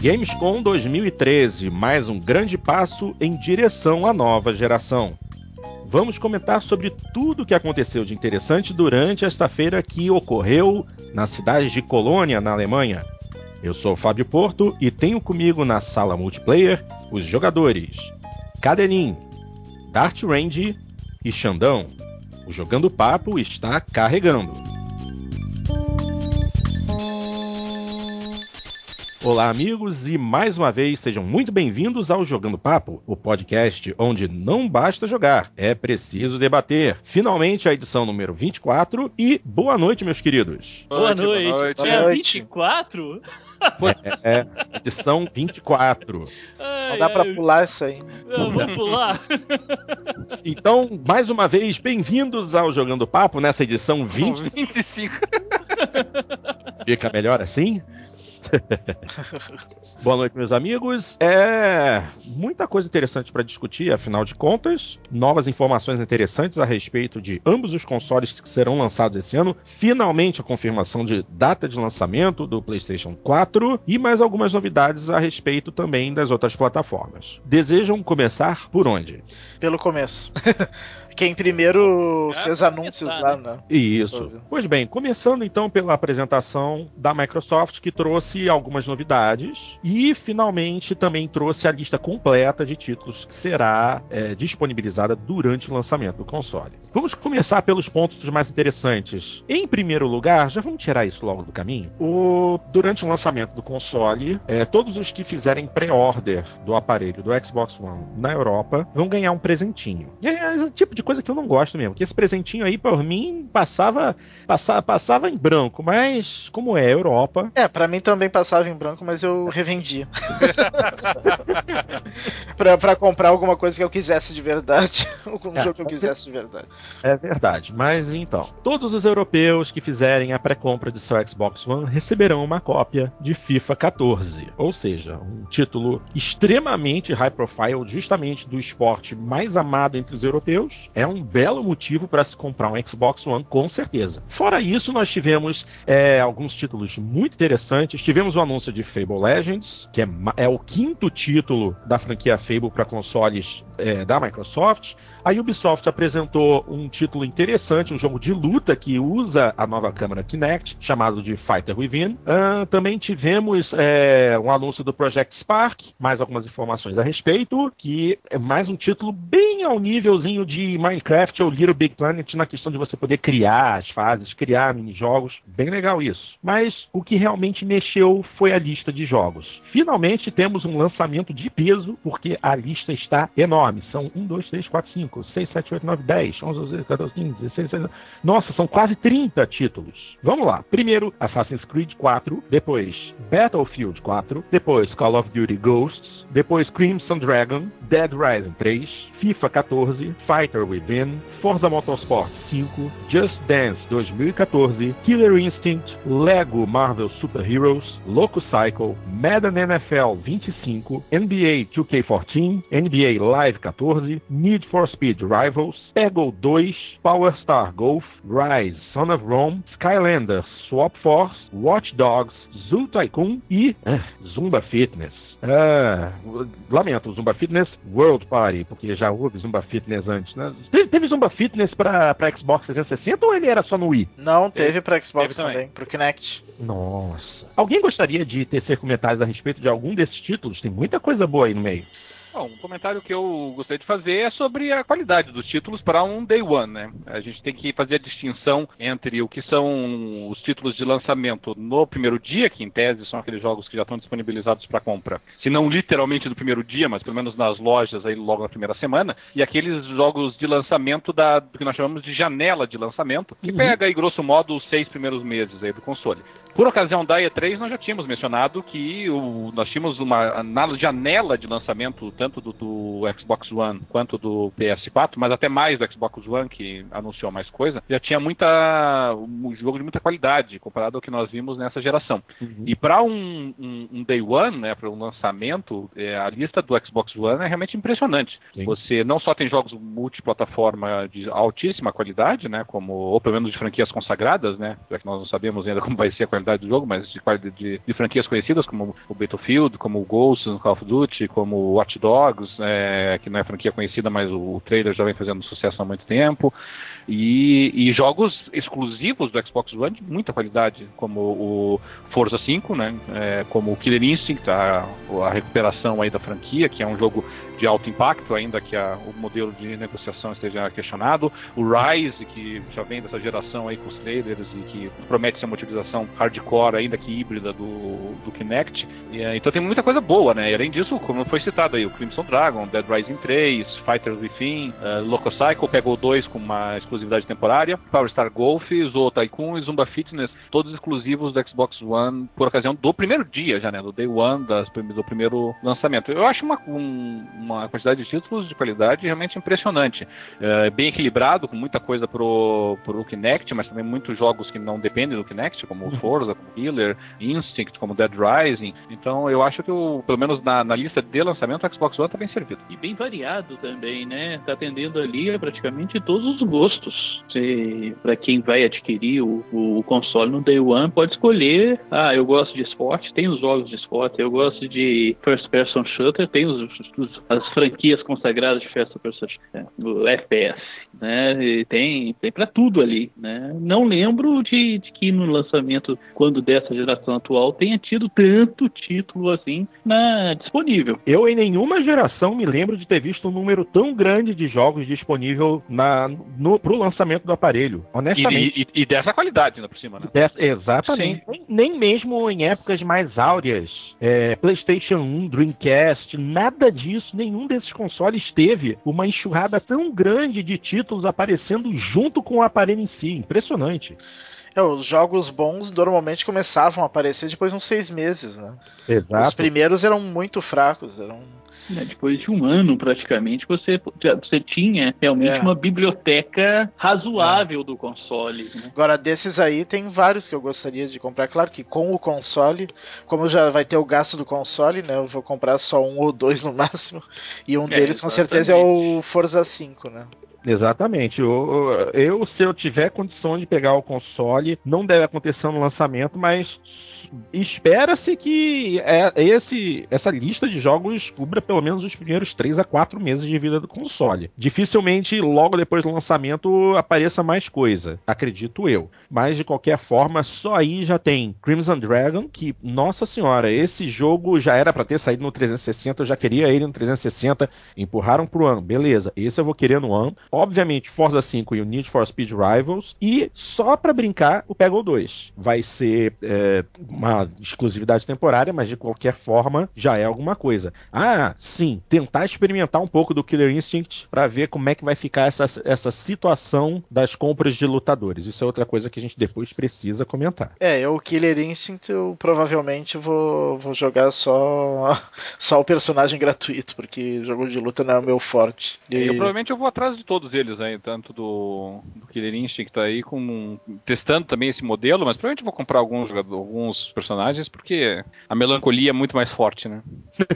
Gamescom 2013, mais um grande passo em direção à nova geração. Vamos comentar sobre tudo o que aconteceu de interessante durante esta feira que ocorreu na cidade de Colônia, na Alemanha. Eu sou o Fábio Porto e tenho comigo na sala multiplayer os jogadores Cadenin, Dart Range e Xandão. O Jogando Papo está carregando. Olá, amigos, e mais uma vez sejam muito bem-vindos ao Jogando Papo, o podcast onde não basta jogar, é preciso debater. Finalmente a edição número 24 e boa noite, meus queridos. Boa, boa noite. Boa noite. É 24? É, é, edição 24. Ai, não dá ai, pra pular isso aí. Não, vamos pular. Então, mais uma vez, bem-vindos ao Jogando Papo nessa edição 20... 25. Fica melhor assim? Boa noite, meus amigos. É muita coisa interessante para discutir, afinal de contas, novas informações interessantes a respeito de ambos os consoles que serão lançados esse ano. Finalmente a confirmação de data de lançamento do PlayStation 4 e mais algumas novidades a respeito também das outras plataformas. Desejam começar por onde? Pelo começo. quem primeiro é, fez anúncios começar, lá, né? né? Isso. Pois bem, começando então pela apresentação da Microsoft, que trouxe algumas novidades e finalmente também trouxe a lista completa de títulos que será é, disponibilizada durante o lançamento do console. Vamos começar pelos pontos mais interessantes. Em primeiro lugar, já vamos tirar isso logo do caminho. O, durante o lançamento do console, é, todos os que fizerem pré-order do aparelho do Xbox One na Europa vão ganhar um presentinho. E é esse tipo de coisa que eu não gosto mesmo. Que esse presentinho aí, por mim, passava, passava, passava em branco. Mas, como é Europa. É, para mim também passava em branco, mas eu revendia. pra, pra comprar alguma coisa que eu quisesse de verdade. Algum é, jogo que eu quisesse de verdade. É verdade. Mas então, todos os europeus que fizerem a pré-compra de seu Xbox One receberão uma cópia de FIFA 14. Ou seja, um título extremamente high profile, justamente do esporte mais amado entre os europeus é um belo motivo para se comprar um Xbox One, com certeza. Fora isso, nós tivemos é, alguns títulos muito interessantes. Tivemos o anúncio de Fable Legends, que é, é o quinto título da franquia Fable para consoles é, da Microsoft. A Ubisoft apresentou um título interessante, um jogo de luta que usa a nova câmera Kinect, chamado de Fighter Within. Uh, também tivemos é, um anúncio do Project Spark, mais algumas informações a respeito, que é mais um título bem ao nívelzinho de Minecraft ou Little Big Planet na questão de você poder criar as fases, criar mini-jogos. Bem legal isso. Mas o que realmente mexeu foi a lista de jogos. Finalmente temos um lançamento de peso, porque a lista está enorme. São 1, 2, 3, 4, 5, 6, 7, 8, 9, 10, 11, 12, 14, 15, 16, 17. Nossa, são quase 30 títulos. Vamos lá. Primeiro, Assassin's Creed 4, depois Battlefield 4, depois Call of Duty Ghosts, depois Crimson Dragon, Dead Rising 3, FIFA 14, Fighter Within, Forza Motorsport 5, Just Dance 2014, Killer Instinct, Lego Marvel Super Heroes, Loco Cycle, Madden NFL 25, NBA 2K14, NBA Live 14, Need for Speed Rivals, Peggle 2, Power Star Golf, Rise, Son of Rome, Skylanders Swap Force, Watch Dogs, Zoo Tycoon e uh, Zumba Fitness. Ah, lamento, Zumba Fitness World Party, porque já houve Zumba Fitness antes, né? Teve, teve Zumba Fitness pra, pra Xbox 360 ou ele era só no Wii? Não, teve pra Xbox teve também, também, pro Kinect. Nossa. Alguém gostaria de tecer comentários a respeito de algum desses títulos? Tem muita coisa boa aí no meio. Bom, um comentário que eu gostaria de fazer é sobre a qualidade dos títulos para um Day One, né? A gente tem que fazer a distinção entre o que são os títulos de lançamento no primeiro dia, que em tese são aqueles jogos que já estão disponibilizados para compra, se não literalmente do primeiro dia, mas pelo menos nas lojas aí logo na primeira semana, e aqueles jogos de lançamento da do que nós chamamos de janela de lançamento, que uhum. pega aí grosso modo os seis primeiros meses aí do console. Por ocasião da E3, nós já tínhamos mencionado que o, nós tínhamos uma na janela de lançamento tanto tanto do, do, Xbox One quanto do PS4, mas até mais do Xbox One, que anunciou mais coisa, já tinha muita um jogo de muita qualidade comparado ao que nós vimos nessa geração. Uhum. E para um, um, um, Day One, né, para um lançamento, é, a lista do Xbox One é realmente impressionante. Sim. Você não só tem jogos multiplataforma de altíssima qualidade, né, como ou pelo menos de franquias consagradas, né, já que nós não sabemos ainda como vai ser a qualidade do jogo, mas de, de, de franquias conhecidas como o Battlefield, como o Ghost no Call of Duty, como o Watch Dogs, é, que não é franquia conhecida, mas o, o trailer já vem fazendo sucesso há muito tempo. E, e, jogos exclusivos do Xbox One de muita qualidade, como o Forza 5, né? É, como o Killer Instinct, a, a recuperação aí da franquia, que é um jogo de alto impacto, ainda que a, o modelo de negociação esteja questionado. O Rise, que já vem dessa geração aí com os trailers e que promete ser uma utilização hardcore, ainda que híbrida do, do Kinect. E, é, então tem muita coisa boa, né? E além disso, como foi citado aí, o Crimson Dragon, Dead Rising 3, Fighters Within, uh, Loco Cycle pegou dois com uma exclusividade temporária, Power Star Golf, Zoo Tycoon e Zumba Fitness, todos exclusivos do Xbox One por ocasião do primeiro dia já, né? Do Day One, das, do primeiro lançamento. Eu acho uma, um, uma quantidade de títulos de qualidade realmente impressionante. É, bem equilibrado, com muita coisa pro, pro Kinect, mas também muitos jogos que não dependem do Kinect, como o uhum. Forza, como Killer, Instinct, como Dead Rising. Então eu acho que, o, pelo menos na, na lista de lançamento, o Xbox One está bem servido. E bem variado também, né? Está atendendo ali praticamente todos os gostos. Para quem vai adquirir o, o console no Day One, pode escolher. Ah, eu gosto de esporte, tem os jogos de esporte. Eu gosto de first person shooter, tem os, os as franquias consagradas de Festa Super é, o FPS, né? E tem tem para tudo ali, né? Não lembro de, de, que no lançamento quando dessa geração atual tenha tido tanto título assim na disponível. Eu em nenhuma geração me lembro de ter visto um número tão grande de jogos disponível na no, pro lançamento do aparelho, honestamente. E, e, e dessa qualidade ainda por cima, né? Dessa, exatamente. Nem, nem, mesmo em épocas mais áureas, é, PlayStation 1, Dreamcast, nada disso, nenhum desses consoles teve uma enxurrada tão grande de títulos aparecendo junto com o aparelho em si. Impressionante. É, os jogos bons normalmente começavam a aparecer depois de uns seis meses, né? Exato. Os primeiros eram muito fracos, eram é, depois de um ano, praticamente, você, você tinha realmente é. uma biblioteca razoável é. do console. Né? Agora, desses aí, tem vários que eu gostaria de comprar. Claro que com o console, como já vai ter o gasto do console, né? Eu vou comprar só um ou dois no máximo. E um é, deles, com certeza, é o Forza 5, né? Exatamente. Eu, eu, se eu tiver condição de pegar o console, não deve acontecer no lançamento, mas espera-se que é, esse, essa lista de jogos cubra pelo menos os primeiros 3 a 4 meses de vida do console. Dificilmente, logo depois do lançamento, apareça mais coisa, acredito eu. Mas, de qualquer forma, só aí já tem Crimson Dragon, que, nossa senhora, esse jogo já era para ter saído no 360, eu já queria ele no 360, empurraram pro ano, beleza, esse eu vou querer no ano. Obviamente, Forza 5 e o Need for Speed Rivals, e só para brincar, o Peggle 2. Vai ser é, uma exclusividade temporária, mas de qualquer forma já é alguma coisa. Ah, sim, tentar experimentar um pouco do Killer Instinct para ver como é que vai ficar essa, essa situação das compras de lutadores. Isso é outra coisa que a gente depois precisa comentar. É, eu, o Killer Instinct eu provavelmente vou, vou jogar só, só o personagem gratuito, porque jogo de luta não é o meu forte. E... Eu provavelmente eu vou atrás de todos eles aí, tanto do, do Killer Instinct aí, com, testando também esse modelo, mas provavelmente vou comprar alguns, alguns personagens, porque a melancolia é muito mais forte, né?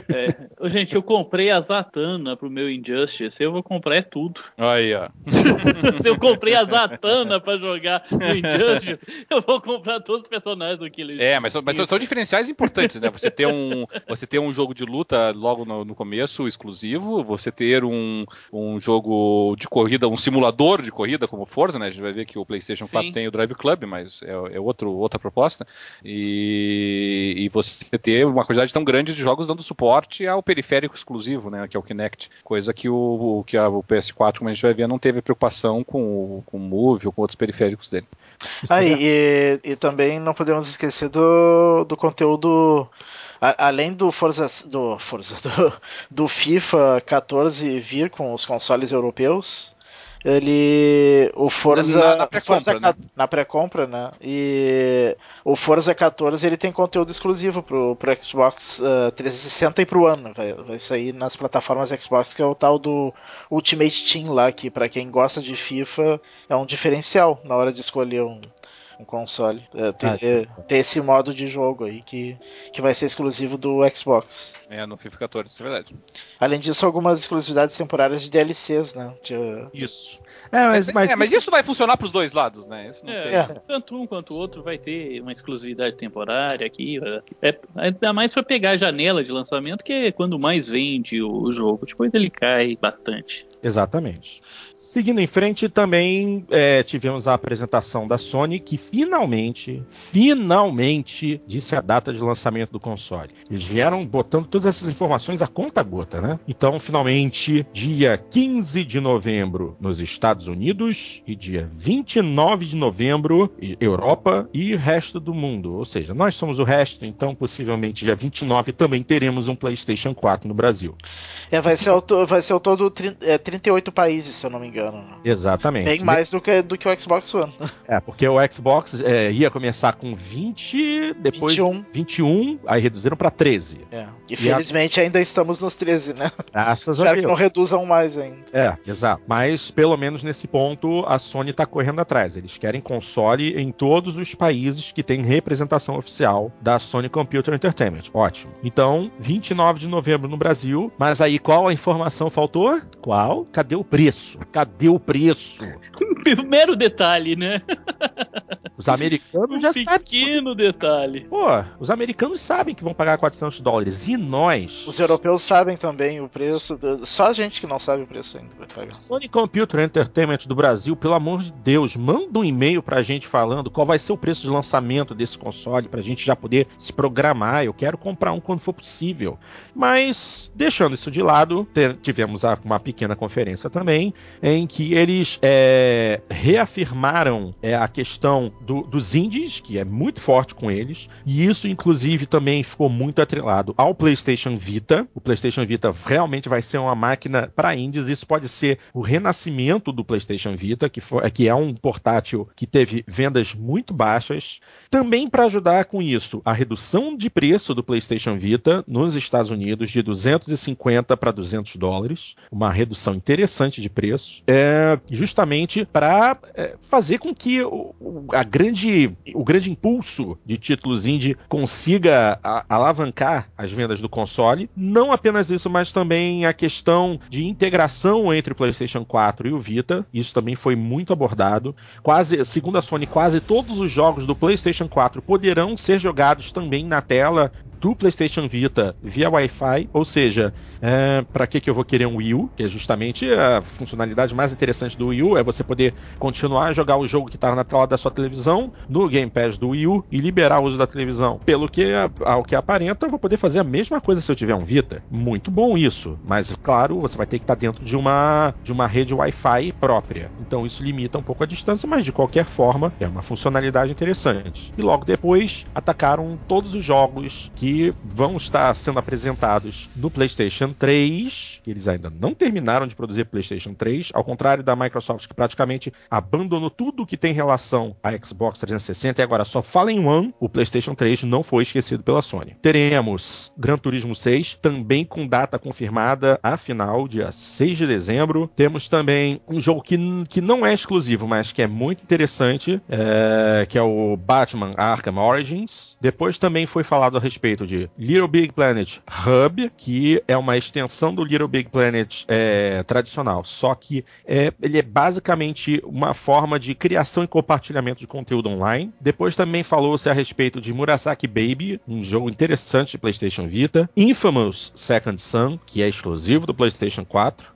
É. Gente, eu comprei a Zatanna pro meu Injustice, eu vou comprar é tudo. Aí, ó. Se eu comprei a Zatanna pra jogar no Injustice, eu vou comprar todos os personagens do Killer É, mas, mas são, são, diferenciais importantes, né? Você ter um, você ter um jogo de luta logo no, no começo, exclusivo, você ter um, um jogo de corrida, um simulador de corrida como Forza, né? A gente vai ver que o PlayStation 4 Sim. tem o Drive Club, mas é, é outro, outra proposta. E e, você ter uma quantidade tão grande de jogos dando suporte ao periférico exclusivo, né, que é o Kinect, coisa que o, que a, o PS4, como a gente vai ver, não teve preocupação com, com o Move ou com outros periféricos dele. Ah, e, e, também não podemos esquecer do, do conteúdo além do Forza do Forza do, do FIFA 14 vir com os consoles europeus, Ele. O Forza. Na, na pré-compra, né? Na pré-compra, né? E o Forza 14 ele tem conteúdo exclusivo pro, pro Xbox uh, 360 e pro One. Vai, vai sair nas plataformas Xbox, que é o tal do Ultimate Team lá, que para quem gosta de FIFA é um diferencial na hora de escolher um, um console. É, ter, ah, ter, esse modo de jogo aí que, que vai ser exclusivo do Xbox. É, no FIFA 14, isso é verdade. Além disso, algumas exclusividades temporárias de DLCs, né? De... Isso. É, mas, mas, é, mas isso vai funcionar para os dois lados, né? É, é. Tanto um quanto o outro vai ter uma exclusividade temporária aqui. É, ainda mais para pegar a janela de lançamento, que é quando mais vende o, o jogo. Depois ele cai bastante. Exatamente. Seguindo em frente, também é, tivemos a apresentação da Sony, que finalmente, finalmente disse a data de lançamento do console. Eles vieram botando todas essas informações a conta gota, né? Então, finalmente, dia 15 de novembro nos Estados Unidos e dia 29 de novembro, Europa e resto do mundo. Ou seja, nós somos o resto, então possivelmente dia 29 também teremos um PlayStation 4 no Brasil. É, vai ser o, vai ser o todo é, 38 países, se eu não me engano. Exatamente. Bem mais do que, do que o Xbox One. É, porque o Xbox é, ia começar com 20, depois 21, 21 aí reduziram para 13. É. E, e felizmente a... ainda estamos nos 13, né? Graças Espero a Deus. que não reduzam mais ainda. É, exato. Mas pelo menos nesse ponto a Sony está correndo atrás. Eles querem console em todos os países que tem representação oficial da Sony Computer Entertainment. Ótimo. Então, 29 de novembro no Brasil. Mas aí qual a informação faltou? Qual? Cadê o preço? Cadê o preço? Primeiro detalhe, né? Os americanos um já sabem. Pequeno detalhe. Pô, os americanos sabem que vão pagar 400 dólares. E nós? Os europeus sabem também o preço. Só a gente que não sabe o preço ainda vai pagar. Sony Computer Entertainment do Brasil, pelo amor de Deus, manda um e-mail pra gente falando qual vai ser o preço de lançamento desse console pra gente já poder se programar. Eu quero comprar um quando for possível. Mas, deixando isso de lado, tivemos uma pequena conferência também em que eles é, reafirmaram é, a questão do, dos indies, que é muito forte com eles, e isso, inclusive, também ficou muito atrelado ao PlayStation Vita. O PlayStation Vita realmente vai ser uma máquina para indies. Isso pode ser o renascimento do PlayStation Vita, que, foi, que é um portátil que teve vendas muito baixas. Também para ajudar com isso, a redução de preço do PlayStation Vita nos Estados Unidos de 250 para 200 dólares, uma redução interessante de preço, é, justamente para é, fazer com que o, a grande, o grande impulso de títulos indie consiga a, alavancar as vendas do console. Não apenas isso, mas também a questão de integração entre o PlayStation 4 e o Vita. Isso também foi muito abordado. Quase, segundo a Sony, quase todos os jogos do PlayStation 4 poderão ser jogados também na tela do PlayStation Vita via Wi-Fi, ou seja, é, para que, que eu vou querer um Wii U? Que é justamente a funcionalidade mais interessante do Wii U, é você poder continuar a jogar o jogo que está na tela da sua televisão no Game Pass do Wii U e liberar o uso da televisão. Pelo que, ao que aparenta, eu vou poder fazer a mesma coisa se eu tiver um Vita. Muito bom isso, mas claro, você vai ter que estar tá dentro de uma, de uma rede Wi-Fi própria. Então isso limita um pouco a distância, mas de qualquer forma é uma funcionalidade interessante. E logo depois atacaram todos os jogos que vão estar sendo apresentados no PlayStation 3. Eles ainda não terminaram de produzir PlayStation 3, ao contrário da Microsoft, que praticamente abandonou tudo que tem relação a Xbox 360 e agora só fala em One. O PlayStation 3 não foi esquecido pela Sony. Teremos Gran Turismo 6, também com data confirmada, afinal, dia 6 de dezembro. Temos também um jogo que, que não é exclusivo, mas que é muito interessante, é, que é o Batman Arkham Origins. Depois também foi falado a respeito de Little Big Planet Hub, que é uma extensão do Little Big Planet é, tradicional, só que é, ele é basicamente uma forma de criação e compartilhamento de conteúdo online. Depois também falou-se a respeito de Murasaki Baby, um jogo interessante de PlayStation Vita, Infamous Second Son, que é exclusivo do PlayStation 4,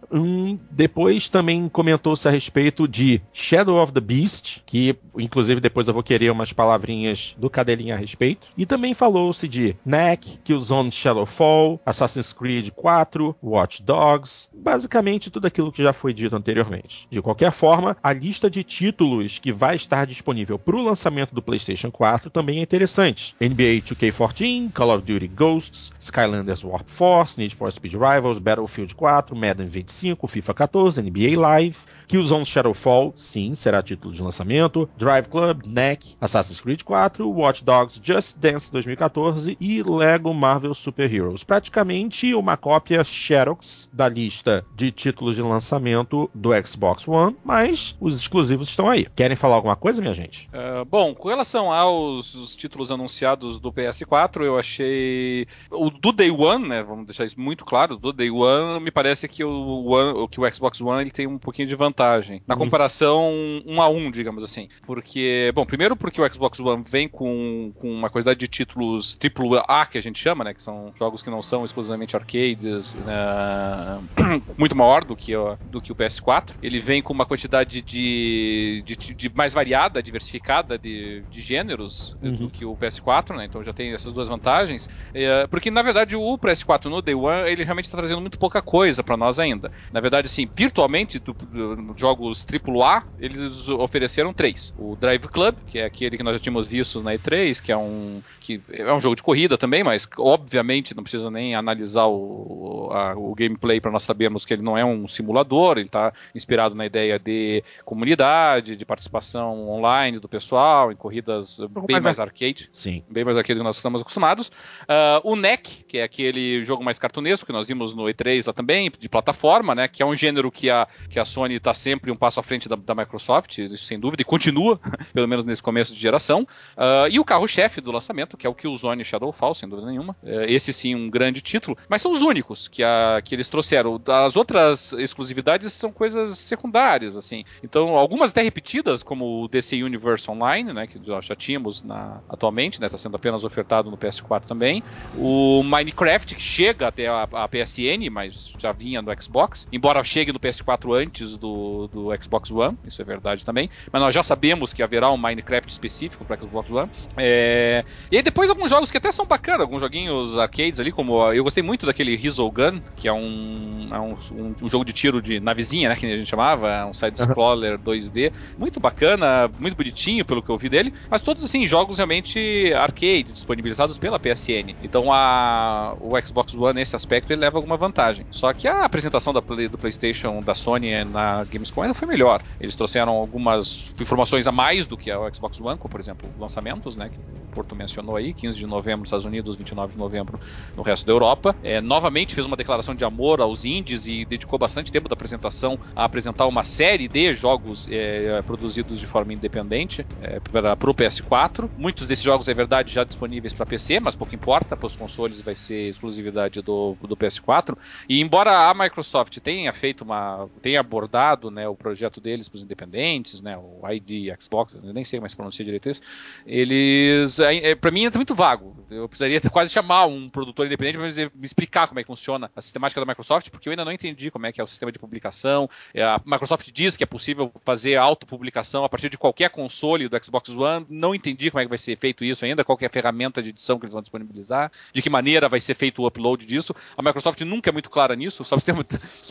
depois também comentou-se a respeito de Shadow of the Beast, que inclusive depois eu vou querer umas palavrinhas do Cadelinha a respeito. E também falou-se de Knack, Killzone Shadowfall, Assassin's Creed 4, Watch Dogs, basicamente tudo aquilo que já foi dito anteriormente. De qualquer forma, a lista de títulos que vai estar disponível para o lançamento do PlayStation 4 também é interessante. NBA 2K14, Call of Duty Ghosts, Skylanders Warp Force, Need for Speed Rivals, Battlefield 4, Madden 25 5, FIFA 14, NBA Live, Killzone Shadowfall, sim, será título de lançamento, Drive Club, NEC, Assassin's Creed 4, Watch Dogs Just Dance 2014 e Lego Marvel Super Heroes. Praticamente uma cópia Xerox da lista de títulos de lançamento do Xbox One, mas os exclusivos estão aí. Querem falar alguma coisa, minha gente? Uh, bom, com relação aos títulos anunciados do PS4, eu achei o do Day One, né? Vamos deixar isso muito claro. Do Day One, me parece que o, One, que o Xbox One ele tem um pouquinho de vantagem na uhum. comparação um a um, digamos assim, porque bom, primeiro porque o Xbox One vem com, com uma quantidade de títulos AAA que a gente chama, né? Que são jogos que não são exclusivamente arcades, né, muito maior do que, o, do que o PS4. Ele vem com uma quantidade de, de, de mais variada, diversificada de, de gêneros uhum. do que o PS4, né? Então já tem essas duas vantagens. É, porque na verdade o PS4 no Day One ele realmente está trazendo muito pouca coisa para nós ainda. Na verdade, assim, virtualmente, do, do, jogos AAA, eles ofereceram três. O Drive Club, que é aquele que nós já tínhamos visto na E3, que é um que é um jogo de corrida também, mas obviamente não precisa nem analisar o, a, o gameplay para nós sabermos que ele não é um simulador, ele está inspirado na ideia de comunidade, de participação online do pessoal, em corridas bem mais, mais arcade. Sim. Bem mais arcade do que nós estamos acostumados. Uh, o NEC, que é aquele jogo mais cartunesco que nós vimos no E3 lá também, de plataforma, né? Que é um gênero que a, que a Sony está sempre um passo à frente da, da Microsoft, sem dúvida, e continua, pelo menos nesse começo de geração. Uh, e o carro-chefe do lançamento, que é o Killzone Shadowfall, sem dúvida nenhuma. Uh, esse sim, um grande título, mas são os únicos que, a, que eles trouxeram. As outras exclusividades são coisas secundárias, assim. Então, algumas até repetidas, como o DC Universe Online, né? Que já tínhamos na, atualmente, né? Está sendo apenas ofertado no PS4 também. O Minecraft, que chega até a, a PSN, mas já vinha no Xbox, embora chegue no PS4 antes do, do Xbox One, isso é verdade também, mas nós já sabemos que haverá um Minecraft específico para Xbox One. É... E aí depois alguns jogos que até são bacanas, alguns joguinhos arcades ali, como eu gostei muito daquele Gun, que é um, é um, um, um, jogo de tiro de navezinha, né, que a gente chamava, é um side-scroller uhum. 2D, muito bacana, muito bonitinho pelo que eu vi dele, mas todos assim, jogos realmente arcade, disponibilizados pela PSN. Então a, o Xbox One nesse aspecto ele leva alguma vantagem. Só que a apresentação da, do PlayStation da Sony na Gamescom ainda foi melhor. Eles trouxeram algumas informações a mais do que a Xbox One, como por exemplo lançamentos, né, que o Porto mencionou aí, 15 de novembro nos Estados Unidos, 29 de novembro no resto da Europa. É, novamente fez uma declaração de amor aos indies e dedicou bastante tempo da apresentação a apresentar uma série de jogos é, produzidos de forma independente é, para o PS4. Muitos desses jogos, é verdade, já disponíveis para PC, mas pouco importa, para os consoles vai ser exclusividade do, do PS4. E embora a Microsoft tenha feito uma. tenha abordado né, o projeto deles para os independentes, né, o ID Xbox, nem sei mais pronunciar direito isso, eles. É, é para mim é muito vago. Eu precisaria quase chamar um produtor independente para me explicar como é que funciona a sistemática da Microsoft, porque eu ainda não entendi como é que é o sistema de publicação. É, a Microsoft diz que é possível fazer autopublicação a partir de qualquer console do Xbox One. Não entendi como é que vai ser feito isso ainda, qual é a ferramenta de edição que eles vão disponibilizar, de que maneira vai ser feito o upload disso. A Microsoft nunca é muito clara nisso, só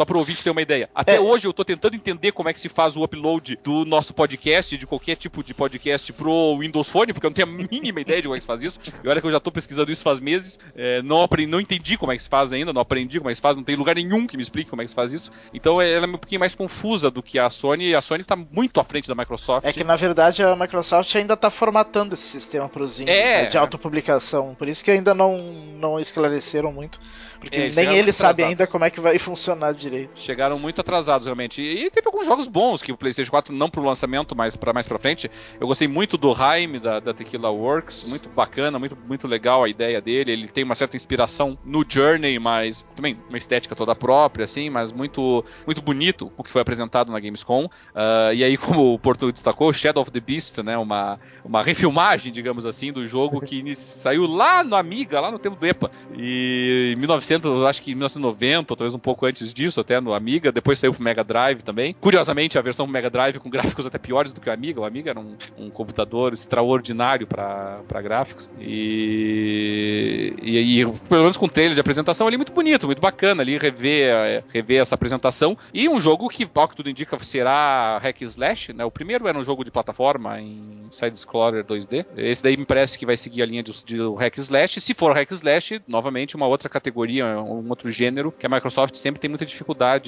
para o ouvinte ter uma ideia. Até é. hoje eu estou tentando entender como é que se faz o upload do nosso podcast, de qualquer tipo de podcast pro Windows Phone, porque eu não tenho a mínima ideia de como é que se faz isso. E olha que eu já estou pesquisando isso faz meses, é, não, aprendi, não entendi como é que se faz ainda, não aprendi como é que se faz, não tem lugar nenhum que me explique como é que se faz isso. Então ela é um pouquinho mais confusa do que a Sony, e a Sony está muito à frente da Microsoft. É que na verdade a Microsoft ainda está formatando esse sistema para os indies é. né, de autopublicação, por isso que ainda não, não esclareceram muito. Porque é, nem ele sabe ainda como é que vai funcionar direito. Chegaram muito atrasados, realmente. E, teve alguns jogos bons que o PlayStation 4, não pro lançamento, mas para mais pra frente. Eu gostei muito do Haim, da, da Tequila Works. Muito bacana, muito, muito legal a ideia dele. Ele tem uma certa inspiração no Journey, mas também uma estética toda própria, assim, mas muito, muito bonito o que foi apresentado na Gamescom. Uh, e aí, como o Porto destacou, Shadow of the Beast, né? Uma, uma refilmagem, digamos assim, do jogo que saiu lá no Amiga, lá no tempo do EPA. E em 1900 1900, acho que 1990, talvez um pouco antes disso, até no Amiga. Depois saiu pro Mega Drive também. Curiosamente, a versão Mega Drive com gráficos até piores do que o Amiga. O Amiga era um, um computador extraordinário para gráficos. E E, e, pelo menos com o trailer de apresentação ali, muito bonito, muito bacana ali rever, rever essa apresentação. E um jogo que, ao que tudo indica, será hack slash, né? O primeiro era um jogo de plataforma em side-scroller 2D. Esse daí me parece que vai seguir a linha de, de hack slash. Se for hack slash, novamente uma outra categoria, um outro gênero, que a Microsoft sempre tem muita dificuldade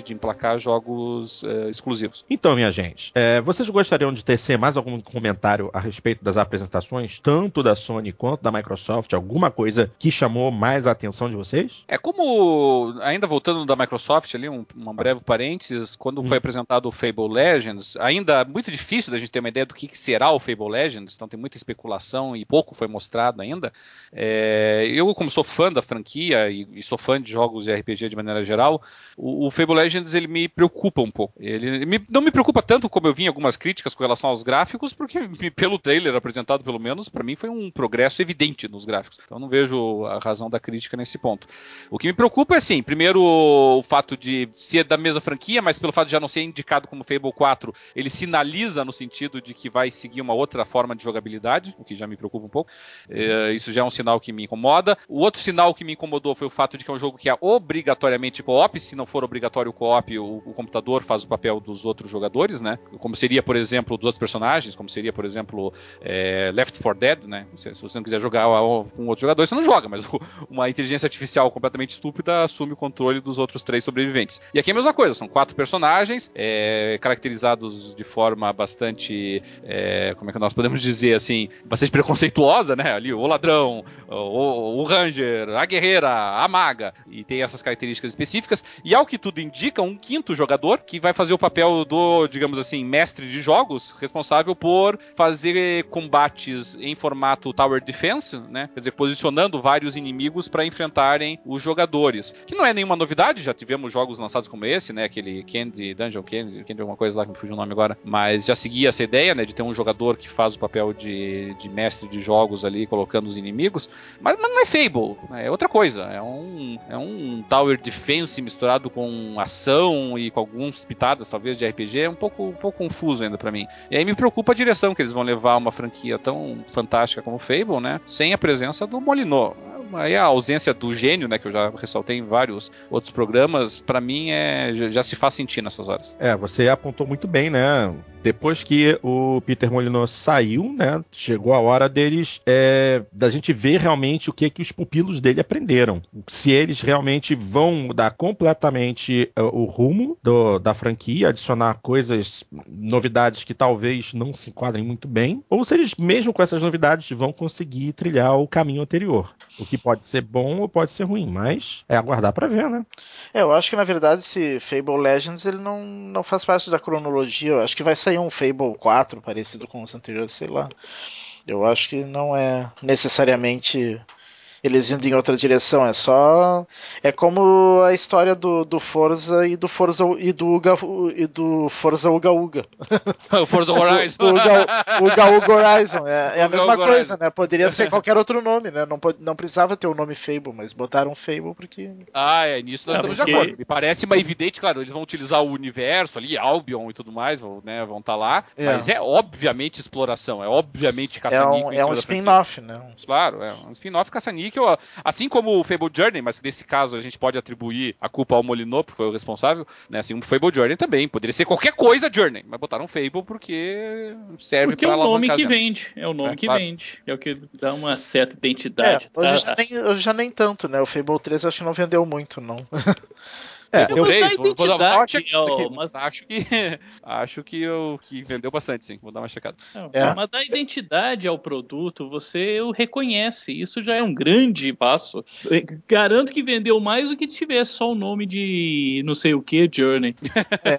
de emplacar jogos uh, exclusivos. Então, minha gente, é, vocês gostariam de tecer mais algum comentário a respeito das apresentações, tanto da Sony quanto da Microsoft? Alguma coisa que chamou mais a atenção de vocês? É como, ainda voltando da Microsoft ali, um, um breve parênteses, quando foi apresentado o Fable Legends, ainda muito difícil da gente ter uma ideia do que, que será o Fable Legends, então tem muita especulação e pouco foi mostrado ainda. É, eu, como sou fã da franquia e, e, sou fã de jogos de RPG de maneira geral, o, o Fable Legends ele me preocupa um pouco. Ele me, não me preocupa tanto como eu vi em algumas críticas com relação aos gráficos, porque pelo trailer apresentado pelo menos, para mim foi um progresso evidente nos gráficos. Então não vejo a razão da crítica nesse ponto. O que me preocupa é assim, primeiro o fato de ser da mesma franquia, mas pelo fato de já não ser indicado como Fable 4, ele sinaliza no sentido de que vai seguir uma outra forma de jogabilidade, o que já me preocupa um pouco. É, isso já é um sinal que me incomoda. O outro sinal que me incomodou foi o fato de que é um jogo que é obrigatoriamente co-op, se não for obrigatório o co-op, o, o, computador faz o papel dos outros jogadores, né? Como seria, por exemplo, dos outros personagens, como seria, por exemplo, é, Left 4 Dead, né? Se, se, você não quiser jogar com outro jogador, você não joga, mas uma inteligência artificial completamente estúpida assume o controle dos outros três sobreviventes. E aqui é a mesma coisa, são quatro personagens, é, caracterizados de forma bastante, é, como é que nós podemos dizer assim, bastante preconceituosa, né? Ali, o ladrão, o, o ranger, a guerreira, a maga, e tem essas características específicas. E ao que tudo indica, um quinto jogador que vai fazer o papel do, digamos assim, mestre de jogos, responsável por fazer combates em formato Tower Defense, né? Quer dizer, posicionando vários inimigos para enfrentarem os jogadores. Que não é nenhuma novidade, já tivemos jogos lançados como esse, né? Aquele Candy Dungeon Candy, Candy alguma coisa lá que me fugiu o nome agora, mas já seguia essa ideia, né? De ter um jogador que faz o papel de, de mestre de jogos ali, colocando os inimigos. Mas, mas não é Fable, né? é outra coisa. É um, é um Tower Defense misturado com ação e com alguns pitadas, talvez, de RPG. É um pouco, um pouco confuso ainda para mim. E aí me preocupa a direção que eles vão levar uma franquia tão fantástica como Fable, né? Sem a presença do Molinô aí a ausência do gênio, né, que eu já ressaltei em vários outros programas, para mim é já se faz sentir nessas horas. É, você apontou muito bem, né? Depois que o Peter Molyneux saiu, né, chegou a hora deles é, da gente ver realmente o que que os pupilos dele aprenderam, se eles realmente vão mudar completamente uh, o rumo do, da franquia, adicionar coisas, novidades que talvez não se enquadrem muito bem, ou se eles mesmo com essas novidades vão conseguir trilhar o caminho anterior, o que pode ser bom ou pode ser ruim, mas é aguardar para ver, né? É, eu acho que na verdade esse Fable Legends ele não, não faz parte da cronologia, eu acho que vai sair um Fable 4 parecido com os anteriores, sei lá. Eu acho que não é necessariamente eles indo em outra direção. É só. É como a história do, do Forza e do Forza e do Uga, e do Forza Uga Uga. o Forza Horizon. do, do Uga, Uga Uga Horizon. É, é a mesma coisa, né? Poderia ser qualquer outro nome, né? Não, não precisava ter o nome Fable, mas botaram Fable porque. Ah, é, nisso nós é, estamos porque... de acordo. Parece uma evidente, claro, eles vão utilizar o universo ali, Albion e tudo mais, vão estar né, vão tá lá. É. Mas é obviamente exploração, é obviamente caça É um, é um spin-off, né? Um... Claro, é um spin-off caça níquel, assim como o Fable Journey, mas nesse caso a gente pode atribuir a culpa ao Molinô, porque foi o responsável, né? Assim, o Fable Journey também, poderia ser qualquer coisa Journey, mas botaram Fable porque serve Porque é o nome que vende, é o nome é, que claro. vende, é o que dá uma certa identidade. É, hoje, já nem, hoje já nem tanto, né? O Fable 3 acho que não vendeu muito, não. É, eu, três, vou, vou, dar uma checada mas acho que acho que eu que vendeu bastante, sim. Vou dar uma checada. É. Mas dar identidade ao produto, você o reconhece. Isso já é um grande passo. Garanto que vendeu mais do que tivesse só o nome de não sei o que Journey. É,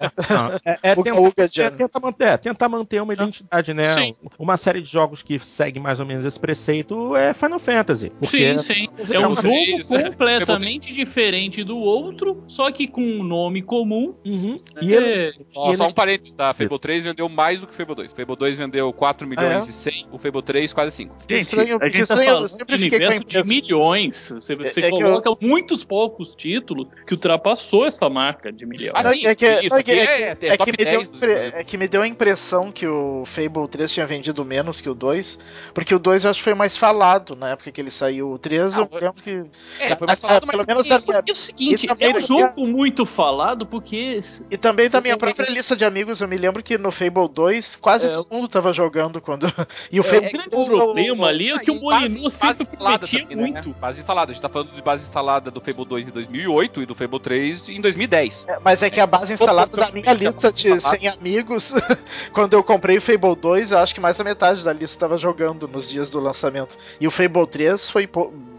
é, é, tenta, é tenta, manter, é, tentar manter uma identidade, né? Sim. Uma série de jogos que segue mais ou menos esse preceito é Final Fantasy. Sim, sim. É um jogo completamente diferente do outro, só que que com um nome comum. Uhum. E ele, Ó, só um parênteses, tá? Fable 3 vendeu mais do que o Fable 2. O Fable 2 vendeu 4 milhões Ah, é? e 100, o Fable 3 quase 5. Gente, estranho, a gente tá estranho, eu sempre de fiquei com de milhões. Você, você É- é que coloca muitos poucos títulos que ultrapassou essa marca de milhões. Ah, sim, é que, isso não, é que- é é- que- é é que me deu, 10 dos impre- jogos. é que me deu a impressão que o Fable 3 tinha vendido menos que o 2, porque o 2 eu acho que foi mais falado na época que ele saiu. O 3 eu Ah, lembro que. É, foi mais falado, mas pelo menos É o seguinte, é um jogo muito falado porque e também da minha própria lista de amigos, eu me lembro que no Fable 2 quase É, todo mundo tava jogando quando. E o o Fable grande 3 problema ali é que o base sempre prometia também, né? muito. Base instalada. A gente tá falando de base instalada do Fable 2 em 2008 e do Fable 3 em 2010. É, Mas é que a base instalada da minha lista de 100 amigos, quando eu comprei o Fable 2, eu acho que mais da metade da lista estava jogando nos dias do lançamento. E o Fable 3 foi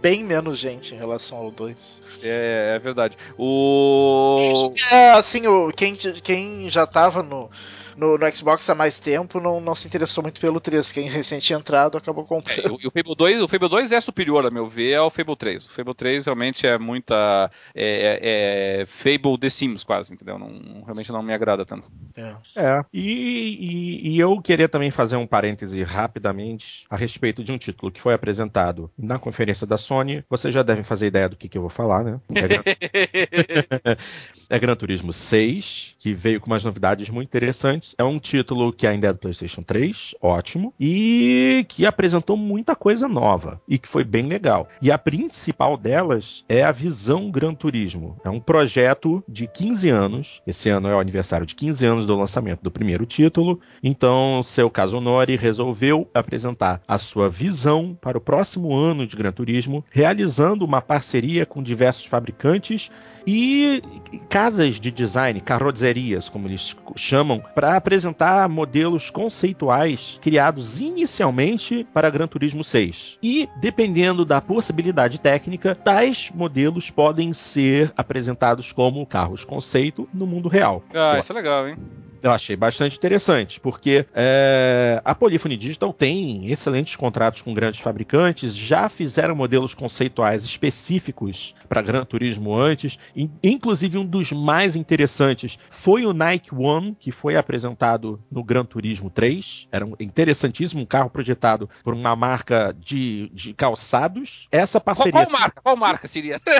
bem menos gente em relação ao 2. É, é verdade. O. É, assim, o, quem, quem já tava no, no, no Xbox há mais tempo não, não se interessou muito pelo 3. Quem recente tinha entrado acabou É, comprando. o, e o Fable 2, o Fable 2 é superior, a meu ver, ao Fable 3. O Fable 3 realmente é muita. É, é- é Fable The Sims, quase, entendeu? Não, realmente não me agrada tanto. É. E, e- e eu queria também fazer um parêntese rapidamente a respeito de um título que foi apresentado na conferência da Sony. Vocês já devem fazer ideia do que, que eu vou falar, né? É Gran, é Gran Turismo 6, que veio com umas novidades muito interessantes. É um título que ainda é do PlayStation 3, ótimo, e que apresentou muita coisa nova e que foi bem legal. E a principal delas é a Visão Gran Turismo. É um projeto de 15 anos. Esse ano é o aniversário de 15 anos do lançamento do primeiro título. Então, seu Kazunori resolveu apresentar a sua visão para o próximo ano de Gran Turismo, realizando uma parceria com diversos fabricantes e casas de design, carrozerias, como eles chamam, para apresentar modelos conceituais criados inicialmente para Gran Turismo 6. E, dependendo da possibilidade técnica, tais modelos podem ser apresentados como carros conceito no mundo real. Ah, isso é legal, hein? Eu achei bastante interessante, porque é, a Polyphony Digital tem excelentes contratos com grandes fabricantes, já fizeram modelos conceituais específicos para Gran Turismo antes, in- inclusive um dos mais interessantes foi o Nike One, que foi apresentado no Gran Turismo 3. Era um interessantíssimo um carro projetado por uma marca de, de calçados. Essa Qual, parceria. qual marca? Qual marca seria?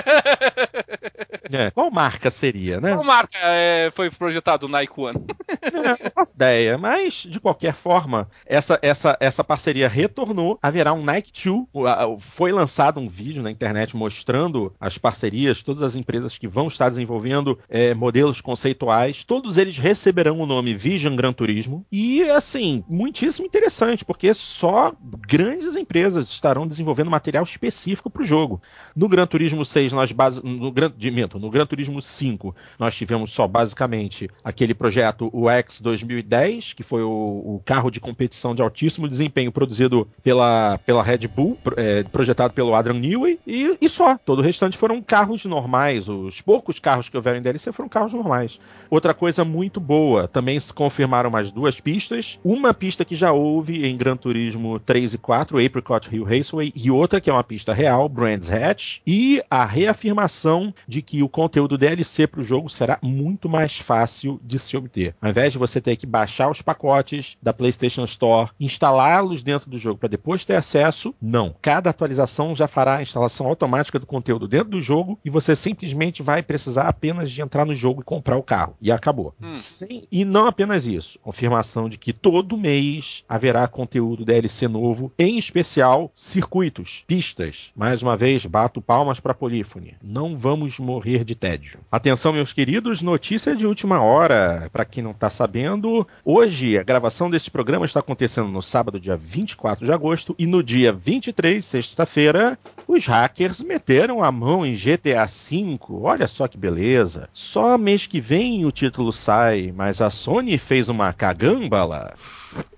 É, qual marca seria, né? Qual marca é, foi projetado o Nike One? É, não faço ideia, mas de qualquer forma, essa, essa, essa parceria retornou. Haverá um Nike 2. O- a- o- Foi lançado um vídeo na internet mostrando as parcerias, todas as empresas que vão estar desenvolvendo é, modelos conceituais. Todos eles receberão o nome Vision Gran Turismo. E, assim, muitíssimo interessante, porque só grandes empresas estarão desenvolvendo material específico para o jogo. No Gran Turismo 6, nós base... no, Gran... no Gran Turismo 5, nós tivemos só basicamente aquele projeto, o X 2010, que foi o, o carro de competição de altíssimo desempenho produzido pela, pela Red Bull, é, projetado pelo Adrian Newey, e, e só. Todo o restante foram carros normais. Os poucos carros que houveram em DLC foram carros normais. Outra coisa muito boa, também se confirmaram mais duas pistas. Uma pista que já houve em Gran Turismo 3 e 4, Apricot Hill Raceway, e outra que é uma pista real, Brands Hatch, e a reafirmação de que o conteúdo DLC para o jogo será muito mais fácil de se obter. Ao invés de você ter que baixar os pacotes da PlayStation Store, instalá-los dentro do jogo para depois ter acesso, não. Cada atualização já fará a instalação automática do conteúdo dentro do jogo e você simplesmente vai precisar apenas de entrar no jogo e comprar o carro. E acabou. Hum. Sem- e não apenas isso, confirmação de que todo mês haverá conteúdo DLC novo, em especial circuitos, pistas. Mais uma vez, bato palmas para Polífone. Não vamos morrer de tédio. Atenção, meus queridos, notícia de última hora. Para quem não está sabendo, hoje a gravação deste programa está acontecendo no sábado, dia 24 de agosto, e no dia 23, sexta-feira, os hackers meteram a mão em GTA V. Olha só que beleza. Só mês que vem o título sai, mas a Sony fez uma cagambala.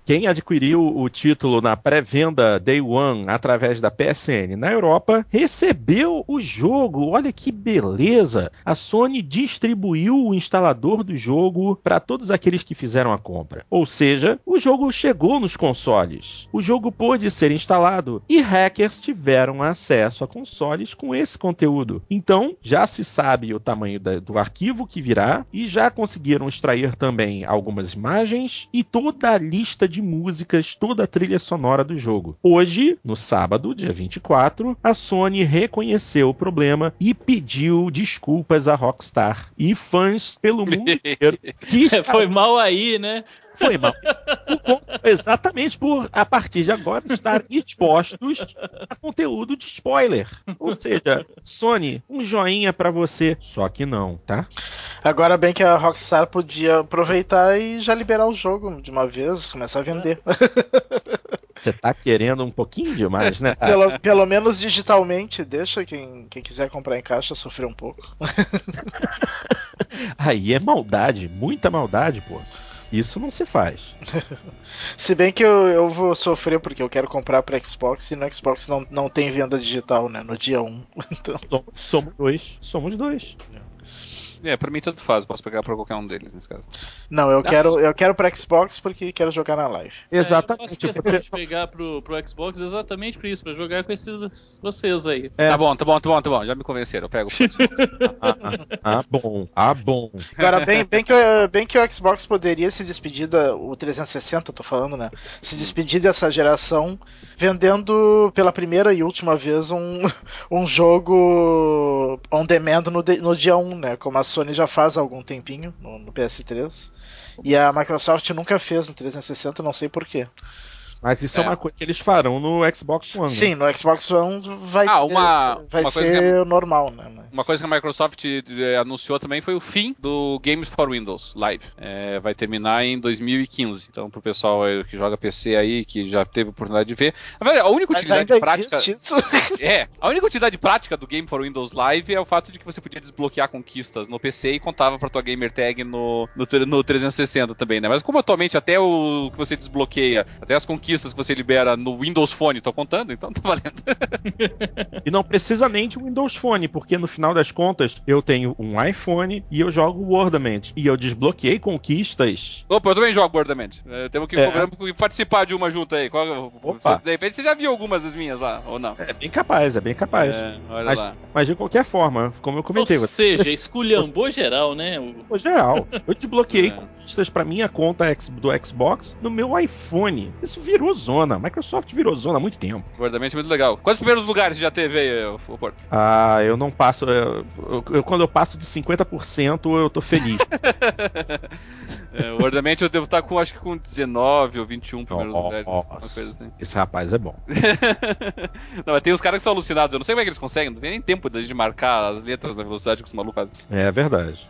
Quem adquiriu o título na pré-venda Day One através da PSN na Europa recebeu o jogo. Olha que beleza! A Sony distribuiu o instalador do jogo para todos aqueles que fizeram a compra. Ou seja, o jogo chegou nos consoles. O jogo pôde ser instalado e hackers tiveram acesso a consoles com esse conteúdo. Então, já se sabe o tamanho do arquivo que virá e já conseguiram extrair também algumas imagens e toda a lista de músicas, toda a trilha sonora do jogo. Hoje, no sábado, dia 24, a Sony reconheceu o problema e pediu desculpas à Rockstar e fãs pelo mundo inteiro. Que Foi mal aí, né? Foi mal. Exatamente por, a partir de agora, estar expostos a conteúdo de spoiler. Ou seja, Sony, um joinha para você. Só que não, tá? Agora bem que a Rockstar podia aproveitar e já liberar o jogo de uma vez, começar a vender. Você tá querendo um pouquinho demais, né? Pelo, pelo menos digitalmente, deixa quem, quem quiser comprar em caixa sofrer um pouco. Aí é maldade, muita maldade, pô. Isso não se faz. se bem que eu, eu vou sofrer porque eu quero comprar para Xbox e no Xbox não, não tem venda digital, né? No dia 1. Então... Somos, somos dois. Somos dois. É. É, pra mim tanto faz, posso pegar pra qualquer um deles nesse caso. Não, eu quero, eu quero pra Xbox porque quero jogar na live. É, exatamente. Eu posso de pegar pro, pro Xbox exatamente por isso, pra jogar com esses vocês aí. É. Tá bom, tá bom, tá bom, tá bom, já me convenceram, eu pego. ah, ah, bom, ah, bom. Agora, bem, bem, que, bem que o Xbox poderia se despedir da, o 360, tô falando, né? Se despedir dessa geração vendendo pela primeira e última vez um, um jogo on demand no, no dia 1, né? Como a Sony já faz há algum tempinho no, no PS3. E a Microsoft nunca fez no 360, não sei porquê. Mas isso é. é. uma coisa que eles farão no Xbox One. Sim, no Xbox One vai, ah, uma, vai uma ser a, normal, né? Mas... Uma coisa que a Microsoft eh, anunciou também foi o fim do Games for Windows Live. É, vai terminar em 2015. Então, pro pessoal que joga PC aí, que já teve oportunidade de ver. A única utilidade prática. é, a única utilidade prática do Game for Windows Live é o fato de que você podia desbloquear conquistas no PC e contava pra tua gamer tag no, no, no 360 também, né? Mas como atualmente até o que você desbloqueia, até as conquistas conquistas que você libera no Windows Phone, tô contando, então tá valendo. e não precisa nem de Windows Phone, porque no final das contas eu tenho um iPhone e eu jogo Wordament. E eu desbloqueei conquistas. Opa, eu também jogo Wordament. É, temos que, é. participar de uma junto aí. Opa. De repente você já viu algumas das minhas lá, ou não? É bem capaz, é bem capaz. É, mas, mas, de qualquer forma, como eu comentei. Ou seja, esculhambou geral, né? O... Geral. Eu desbloqueei é. conquistas pra minha conta do Xbox no meu iPhone. Isso virou virou zona. Microsoft virou zona há muito tempo. Guardamente muito legal. Quais os primeiros lugares já teve aí, o Porto? Ah, eu não passo. Eu, eu, quando eu passo de 50%, eu tô feliz. é, o eu devo estar com, acho que com 19 ou 21 primeiros oh, lugares. Uma coisa assim. Esse rapaz é bom. não, mas tem os caras que são alucinados. Eu não sei como é que eles conseguem. Não tem nem tempo de marcar as letras na velocidade que os malucos fazem. É verdade.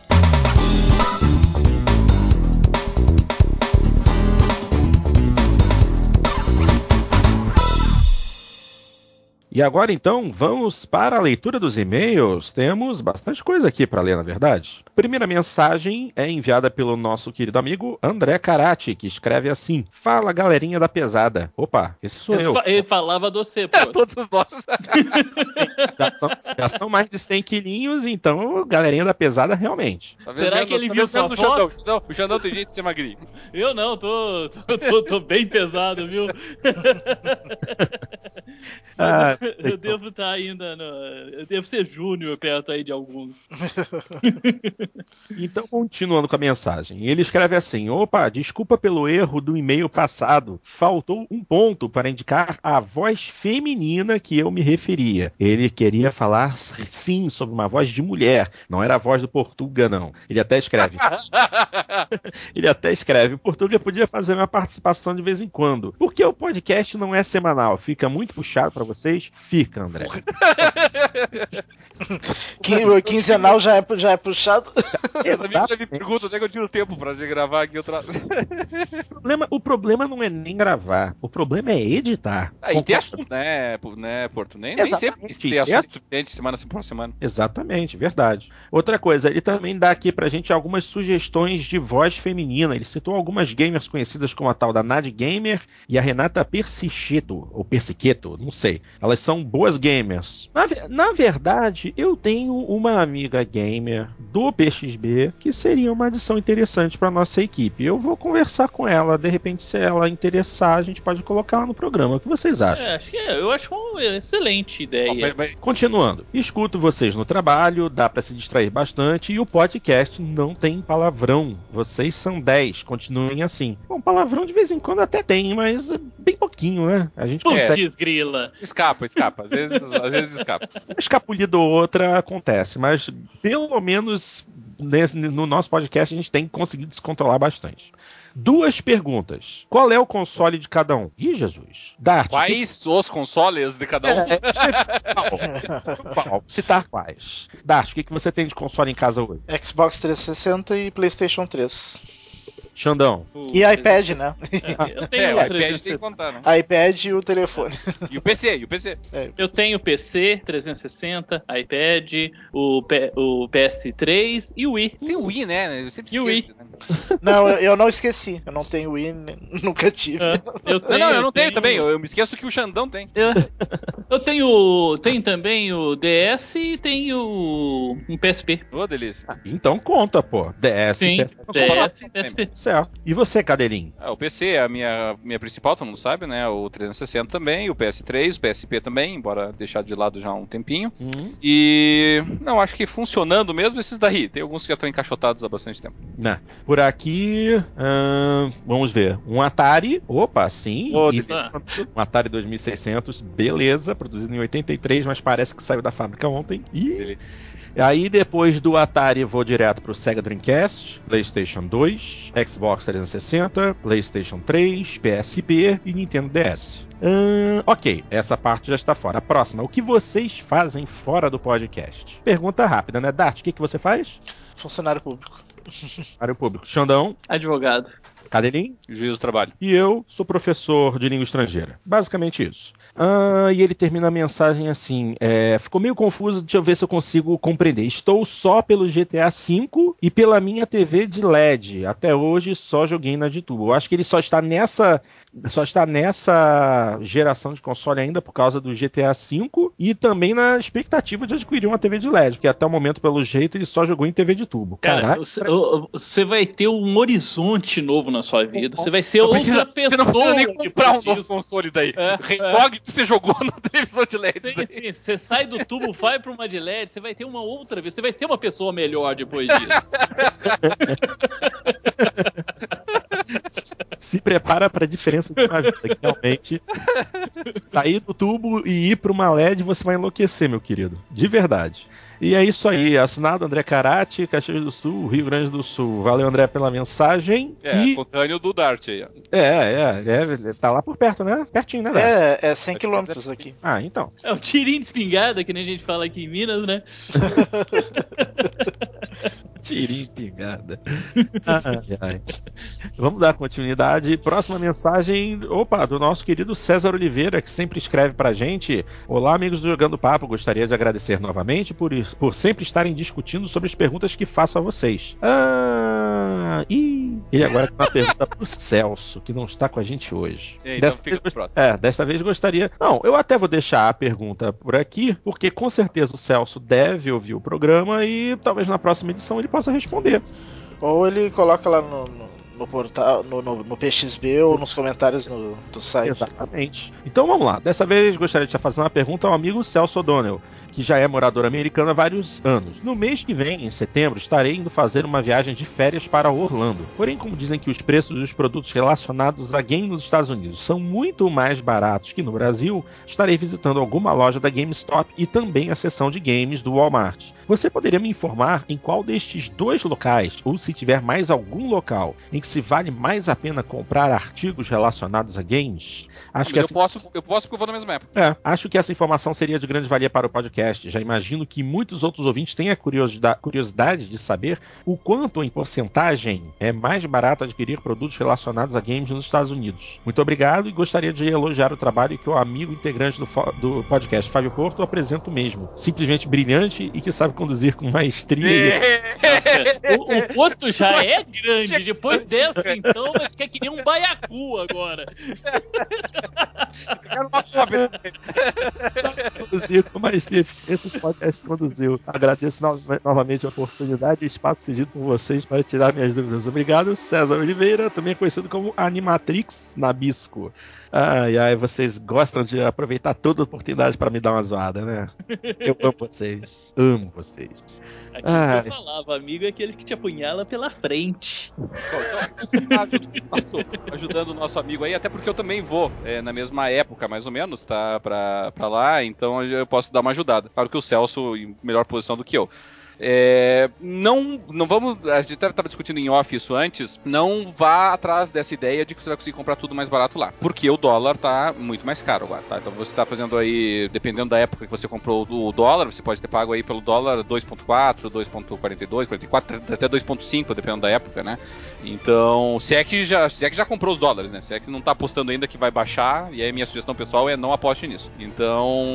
E agora então vamos para a leitura dos e-mails. Temos bastante coisa aqui para ler, na verdade. A primeira mensagem é enviada pelo nosso querido amigo André Karate, que escreve assim: Fala galerinha da pesada. Opa, esse sou eu. Ele falava do você, pô. Todos nós. já, são, já, são, mais de 100 quilinhos, então galerinha da pesada realmente. Tá Será que ele viu sua foto? Xandão. Não, o Xandão tem jeito de ser magrinho. Eu não, tô, tô, tô, tô bem pesado, viu? ah, eu então. devo estar tá ainda no. Eu devo ser júnior perto aí de alguns. então, continuando com a mensagem. Ele escreve assim: opa, desculpa pelo erro do e-mail passado. Faltou um ponto para indicar a voz feminina que eu me referia. Ele queria falar sim sobre uma voz de mulher. Não era a voz do Portuga, não. Ele até escreve. Ele até escreve: o Portuga podia fazer uma participação de vez em quando. Porque o podcast não é semanal. Fica muito puxado para vocês? Fica, André. Quinzenal já é, já é puxado. Essa já me pergunta onde é que eu tiro tempo pra gravar aqui outra. o, problema, o problema não é nem gravar, o problema é editar. Ah, e ter assunto, né, né, Porto? Nem, nem sempre ter assunto. é suficiente semana por semana. Exatamente, verdade. Outra coisa, ele também dá aqui pra gente algumas sugestões de voz feminina. Ele citou algumas gamers conhecidas como a tal da Nad Gamer e a Renata Persicheto, ou Persiqueto, não sei. Elas são boas gamers. Na, na verdade, eu tenho uma amiga gamer do PXB que seria uma adição interessante para nossa equipe. Eu vou conversar com ela, de repente, se ela interessar, a gente pode colocar ela no programa. O que vocês acham? É, acho que é, eu acho uma excelente ideia. Continuando, escuto vocês no trabalho, dá para se distrair bastante e o podcast não tem palavrão. Vocês são 10, continuem assim. Bom, palavrão de vez em quando até tem, mas bem pouquinho, né? A gente Putz, consegue. grila. Escapa, escapa. Às vezes, às vezes escapa. Uma escapulida ou outra acontece, mas pelo menos nesse, no nosso podcast a gente tem conseguido se controlar bastante. Duas perguntas. Qual é o console de cada um? Ih, Jesus. Dart. Quais que... os consoles de cada um? É, é, citar quais. Dart, o que, que você tem de console em casa hoje? Xbox 360 e PlayStation 3. Xandão. e iPad, né? É, eu tenho é, o iPad tem que contar, né? iPad e o telefone. E o PC, e o PC. É. Eu tenho PC 360, iPad, o, P, o PS3 e o Wii. Tem o Wii, né? Eu sempre e o Wii. Né? Não, eu, eu, não esqueci. Eu não tenho Wii, nunca tive. É, eu tenho, não, eu não tenho, tenho também. Eu, eu, me esqueço que o Xandão tem. Eu, eu tenho, tenho também o DS e tenho um PSP. Ô, oh, delícia. Ah, então conta, pô. DS Sim, DS e PSP. Certo. E você, Cadelinho? Ah, o PC é a minha, minha principal, todo mundo sabe, né? O 360 também, o PS3, o PSP também, embora deixar de lado já há um tempinho. Uhum. E. Não, acho que funcionando mesmo esses daí. Tem alguns que já estão encaixotados há bastante tempo. Né. Por aqui. Hum, vamos ver. Um Atari. Opa, sim. Oh, um Atari 2600, beleza. Produzido em 83, mas parece que saiu da fábrica ontem. E. Aí depois do Atari vou direto pro Sega Dreamcast, PlayStation 2, Xbox 360, PlayStation 3, PSP e Nintendo DS. Hum, ok, essa parte já está fora. A próxima, o que vocês fazem fora do podcast? Pergunta rápida, né, Dart? O que, que você faz? Funcionário público. Funcionário público. Xandão? Advogado. Cadelinho? Juiz do trabalho. E eu sou professor de língua estrangeira. Basicamente isso. Ah, e ele termina a mensagem assim: é, ficou meio confuso, deixa eu ver se eu consigo compreender. Estou só pelo GTA V e pela minha TV de LED. Até hoje só joguei na de tubo. Eu acho que ele só está nessa só está nessa geração de console ainda por causa do GTA V e também na expectativa de adquirir uma TV de LED, porque até o momento, pelo jeito, ele só jogou em TV de tubo. Cara, você vai ter um horizonte novo na sua vida. Você vai ser outra precisa, pessoa. Você não precisa nem comprar um novo console daí. É, é. que você jogou na televisão de LED. Sim, sim. Você sai do tubo, vai para uma de LED, você vai ter uma outra vez. Você vai ser uma pessoa melhor depois disso. Se prepara para a diferença de uma vida, que realmente sair do tubo e ir para uma LED você vai enlouquecer, meu querido. De verdade. E é isso aí. Assinado André Carati, Caxias do Sul, Rio Grande do Sul. Valeu, André, pela mensagem. É, e... contâneo do Dart aí. É, é, é, Tá lá por perto, né? Pertinho, né? É, é 100 quilômetros aqui. Ah, então. É um tirinho de espingarda, que nem a gente fala aqui em Minas, né? tirinho de espingarda. ai, ai. Vamos dar continuidade. Próxima mensagem, opa, do nosso querido César Oliveira, que sempre escreve pra gente. Olá, amigos do Jogando Papo. Gostaria de agradecer novamente por por sempre estarem discutindo sobre as perguntas que faço a vocês. Ah, e ele agora tem uma pergunta pro Celso, que não está com a gente hoje. então desta, vez, é, desta vez gostaria. Não, eu até vou deixar a pergunta por aqui, porque com certeza o Celso deve ouvir o programa e talvez na próxima edição ele possa responder. Ou ele coloca lá no, no no portal, no, no, no, PXB ou nos comentários no, do site. Exatamente. Então vamos lá. Dessa vez gostaria de fazer uma pergunta ao amigo Celso O'Donnell, que já é morador americano há vários anos. No mês que vem, em setembro, estarei indo fazer uma viagem de férias para Orlando. Porém, como dizem que os preços dos produtos relacionados a game nos Estados Unidos são muito mais baratos que no Brasil, estarei visitando alguma loja da GameStop e também a seção de games do Walmart. Você poderia me informar em qual destes dois locais, ou se tiver mais algum local, em se vale mais a pena comprar artigos relacionados a games? Acho que essa... eu, posso, eu posso porque eu vou na mesma época. É, acho que essa informação seria de grande valia para o podcast. Já imagino que muitos outros ouvintes têm a curiosidade, curiosidade de saber o quanto, em porcentagem, é mais barato adquirir produtos relacionados a games nos Estados Unidos. Muito obrigado e gostaria de elogiar o trabalho que o amigo integrante do, do podcast, Fábio Porto, apresenta mesmo. Simplesmente brilhante e que sabe conduzir com maestria. Nossa, o, o Porto já é grande. Depois dessa, então, vai ficar que nem um baiacu agora. Conduzir com maestria eficiência o podcast conduziu. Agradeço no novamente a oportunidade e espaço cedido por vocês para tirar minhas dúvidas. Obrigado, César Oliveira, também conhecido como Animatrix Nabisco. Ai, ai, vocês gostam de aproveitar toda a oportunidade para me dar uma zoada, né? Eu amo vocês. Amo vocês. Aquilo ai. que eu falava, amigo é aquele que te apunhala pela frente. Então, ajudando o nosso amigo aí, até porque eu também vou é, na mesma época, mais ou menos, tá? Pra, pra lá, então eu posso dar uma ajudada. Claro que o Celso em melhor posição do que eu. É, não, não vamos. A gente estava discutindo em off isso antes. Não vá atrás dessa ideia de que você vai conseguir comprar tudo mais barato lá. Porque o dólar tá muito mais caro agora, tá? Então você está fazendo aí, dependendo da época que você comprou o dólar, você pode ter pago aí pelo dólar 2,4, 2,42, 44, até 2,5, dependendo da época, né? Então, se é que já, se é que já comprou os dólares, né? Se é que não está apostando ainda que vai baixar, e aí minha sugestão pessoal é não aposte nisso. Então,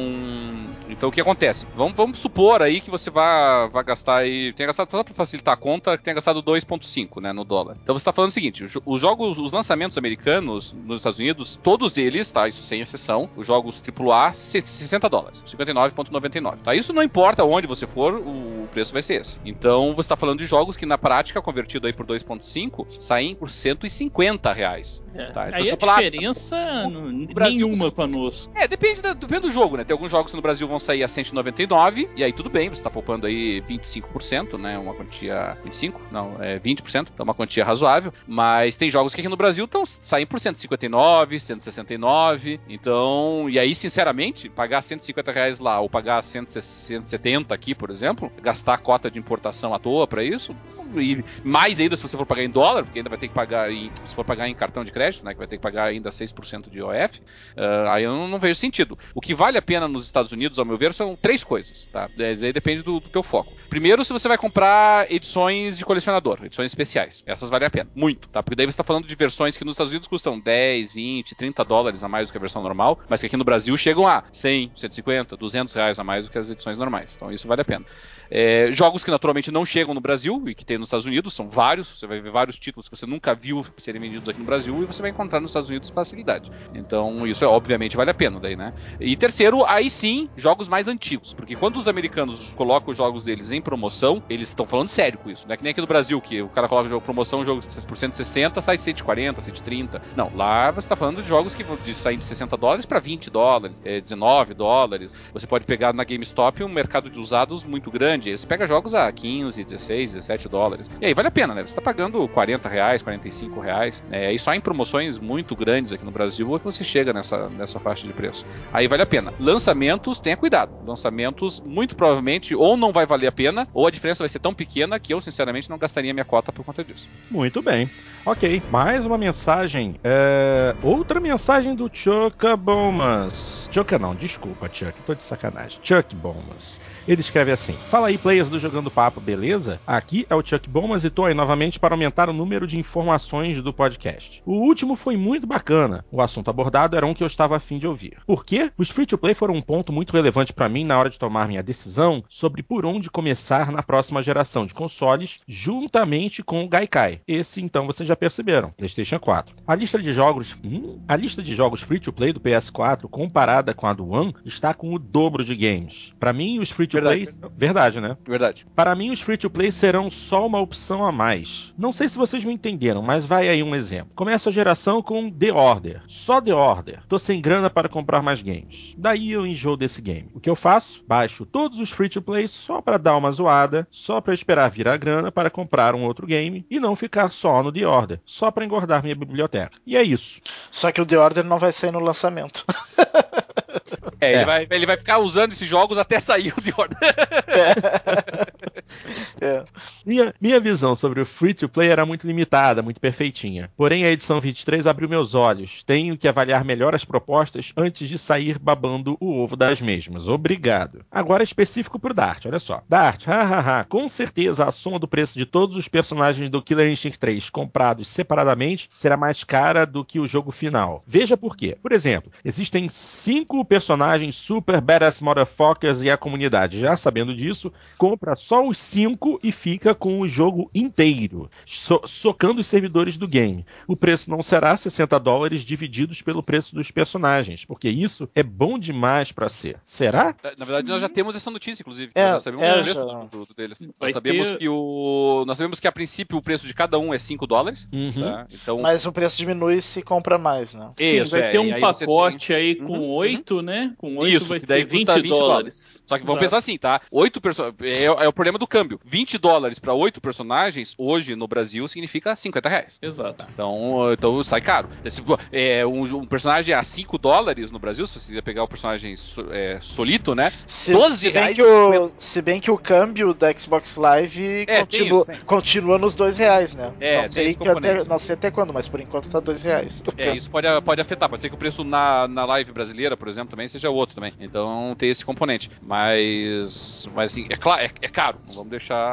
então o que acontece? Vamos, vamos supor aí que você vai, vai gastar aí. Tenha gastado, só pra facilitar a conta, tenha gastado 2,5 né, no dólar. Então você tá falando o seguinte: os jogos, os lançamentos americanos nos Estados Unidos, todos eles, tá? Isso sem exceção, os jogos AAA, 60 dólares, 59,99. Tá? Isso não importa onde você for, o preço vai ser esse. Então você tá falando de jogos que na prática, convertido aí por 2,5, saem por 150 reais. É. Tá? Então, aí a falar, diferença ah, no, no Brasil, nenhuma você... conosco. É, depende, da, depende do jogo, né? Tem alguns jogos que no Brasil vão sair a 199, e aí tudo bem, você tá poupando aí 25%, né? Uma quantia. 25? Não, é 20%, então uma quantia razoável. Mas tem jogos que aqui no Brasil estão saem por 159, 169. Então, e aí, sinceramente, pagar 150 reais lá ou pagar 170 aqui, por exemplo, gastar a cota de importação à toa para isso, e mais ainda se você for pagar em dólar, porque ainda vai ter que pagar em, se for pagar em cartão de crédito, né, que vai ter que pagar ainda 6% de IOF, uh, aí eu não, não, vejo sentido. O que vale a pena nos Estados Unidos, ao meu ver, são três coisas, tá? Aí depende do, do teu foco. Primeiro, se você vai comprar edições de colecionador, edições especiais. Essas valem a pena, muito, tá? Porque daí você está falando de versões que nos Estados Unidos custam 10, 20, 30 dólares a mais do que a versão normal, mas que aqui no Brasil chegam a 100, 150, 200 reais a mais do que as edições normais. Então isso vale a pena. É, jogos que naturalmente não chegam no Brasil e que tem nos Estados Unidos, são vários. Você vai ver vários títulos que você nunca viu serem vendidos aqui no Brasil e você vai encontrar nos Estados Unidos com facilidade. Então, isso é obviamente vale a pena daí, né? E terceiro, aí sim, jogos mais antigos. Porque quando os americanos colocam os jogos deles em promoção, eles estão falando sério com isso. Não é que nem aqui no Brasil, que o cara coloca o jogo promoção, o jogo por 160, sai 140, 130. Não, lá você está falando de jogos que sair de 60 dólares para 20 dólares, é, 19 dólares. Você pode pegar na GameStop um mercado de usados muito grande grande. Você pega jogos a 15, 16, 17 dólares. E aí vale a pena, né? Você tá pagando 40 reais, 45 reais. É, e só em promoções muito grandes aqui no Brasil que você chega nessa, nessa faixa de preço. Aí vale a pena. Lançamentos, tenha cuidado. Lançamentos, muito provavelmente, ou não vai valer a pena, ou a diferença vai ser tão pequena que eu, sinceramente, não gastaria minha cota por conta disso. Muito bem. Ok, mais uma mensagem. É... Outra mensagem do Chuck Bowman. Chuck não, desculpa, Chuck, tô de sacanagem. Chuck Bomas. Ele escreve assim: Fala aí, players do Jogando Papo, beleza? Aqui é o Chuck Bomas e tô aí novamente para aumentar o número de informações do podcast. O último foi muito bacana. O assunto abordado era um que eu estava afim de ouvir. Por quê? Os free to play foram um ponto muito relevante para mim na hora de tomar minha decisão sobre por onde começar na próxima geração de consoles, juntamente com o Gaikai. Esse, então, vocês já perceberam, PlayStation 4. A lista de jogos, hum, a lista de jogos free to play do PS4 comparada com a do One, está com o dobro de games. Para mim, os free-to-play... Verdade. Verdade, né? Verdade. Para mim, os free-to-play serão só uma opção a mais. Não sei se vocês me entenderam, mas vai aí um exemplo. Começa a geração com The Order. Só The Order. Tô sem grana para comprar mais games. Daí eu enjoo desse game. O que eu faço? Baixo todos os free-to-play só para dar uma zoada, só para esperar virar grana para comprar um outro game e não ficar só no The Order, só para engordar minha biblioteca. E é isso. Só que o The Order não vai sair no lançamento. É, é, Ele, vai, ele vai ficar usando esses jogos até sair o The Order. É. Minha, minha visão sobre o free to play era muito limitada, muito perfeitinha. Porém, a edição 23 abriu meus olhos. Tenho que avaliar melhor as propostas antes de sair babando o ovo das mesmas. Obrigado. Agora específico pro Dart, olha só. Dart, hahaha. Com certeza a soma do preço de todos os personagens do Killer Instinct 3 comprados separadamente será mais cara do que o jogo final. Veja por quê. Por exemplo, existem cinco personagens super badass motherfuckers e a comunidade, já sabendo disso, compra só os cinco e fica com o jogo inteiro, so socando os servidores do game. O preço não será 60 dólares divididos pelo preço dos personagens, porque isso é bom demais para ser. Será? Na verdade, nós já temos essa notícia, inclusive. É, nós sabemos é, o preço já. do produto deles. Nós sabemos ter- que o. Nós sabemos que a princípio o preço de cada um é 5 dólares. Uhum. tá? Então. Mas o preço diminui se compra mais, né? Sim, Isso, vai é, ter um aí pacote aí com Uhum, oito, né? Com oito Isso, vai que daí ser 20, custa 20 dólares. Só que vamos Exato. pensar assim, tá? Oito perso... é, é o problema do câmbio. 20 dólares para oito personagens, hoje no Brasil, significa 50 reais. Exato. Então, então sai caro. Se, é, um, um personagem a 5 dólares no Brasil, se você quiser pegar o personagem so- é, solito, né? Se, 12 se bem reais que o, se bem que o câmbio da Xbox Live É, tem continua, isso, tem. continua nos dois reais, né? É, não, sei esse que até, não sei até quando, mas por enquanto tá dois reais. o É, isso pode, pode afetar. Pode ser que o preço na, na live brasileira, por exemplo, também seja outro também. Então tem esse componente. Mas, mas assim, é claro, é, é caro. Não vamos deixar.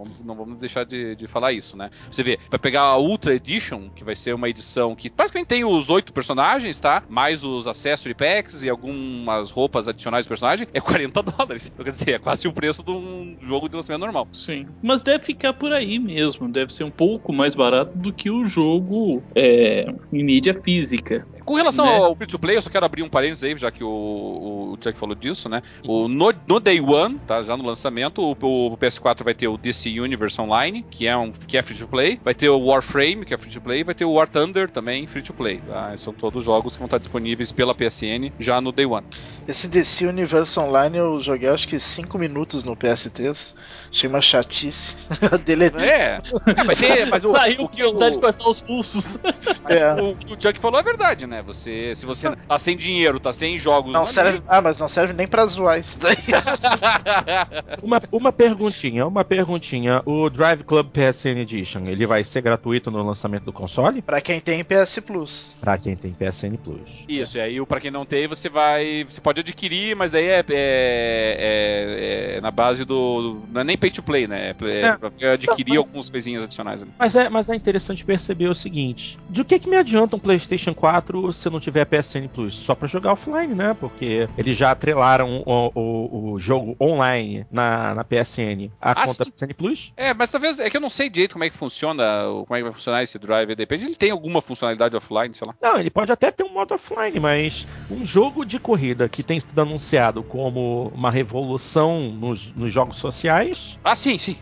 Vamos, não vamos deixar de, de falar isso, né? Você vê, vai pegar a Ultra Edition, que vai ser uma edição que basicamente tem os oito personagens, tá? Mais os accessory packs e algumas roupas adicionais do personagem, é 40 dólares. Quer dizer, é quase o preço de um jogo de lançamento normal. Sim. Mas deve ficar por aí mesmo. Deve ser um pouco mais barato do que o jogo é, em mídia física. Com relação Né? ao free to play, eu só quero abrir um parênteses aí, já que o, o Chuck falou disso, né? O, no, no Day One, tá? Já no lançamento, o, o PS4 vai ter o DC Universe Online, que é, um, que é free to play, vai ter o Warframe, que é free to play, vai ter o War Thunder também free to play, tá? São todos jogos que vão estar disponíveis pela PSN já no Day One. Esse DC Universe Online eu joguei acho que 5 minutos no PS3. Achei uma chatice. Deletei. É, é mas, é, mas o, Saiu o que o, vontade de cortar os pulsos. É. o que o Chuck falou é verdade, né? Você, se você tá sem dinheiro, tá sem jogos. Não serve, ah, mas não serve nem pra zoar isso daí. Uma, uma perguntinha, uma perguntinha. O Drive Club PSN Edition, ele vai ser gratuito no lançamento do console? pra quem tem PS Plus. Pra quem tem PSN Plus. Isso, e aí pra quem não tem, você vai. Você pode adquirir, mas daí é, é- é- é na base do. Não é nem pay to play, né? É, É. pra adquirir Não, mas- algumas coisinhas adicionais ali. Mas é, mas é interessante perceber o seguinte: de o que, que me adianta um PlayStation 4 se não tiver PSN Plus? Só pra jogar offline, né? Porque eles já atrelaram o, o, o jogo online na, na PSN à Ah, conta sim. PSN Plus. É, mas talvez. É que eu não sei direito como é que funciona, como é que vai funcionar esse drive. Depende, ele tem alguma funcionalidade offline, sei lá. Não, ele pode até ter um modo offline, mas um jogo de corrida que tem sido anunciado como uma revolução nos, nos jogos sociais. Ah, sim, sim.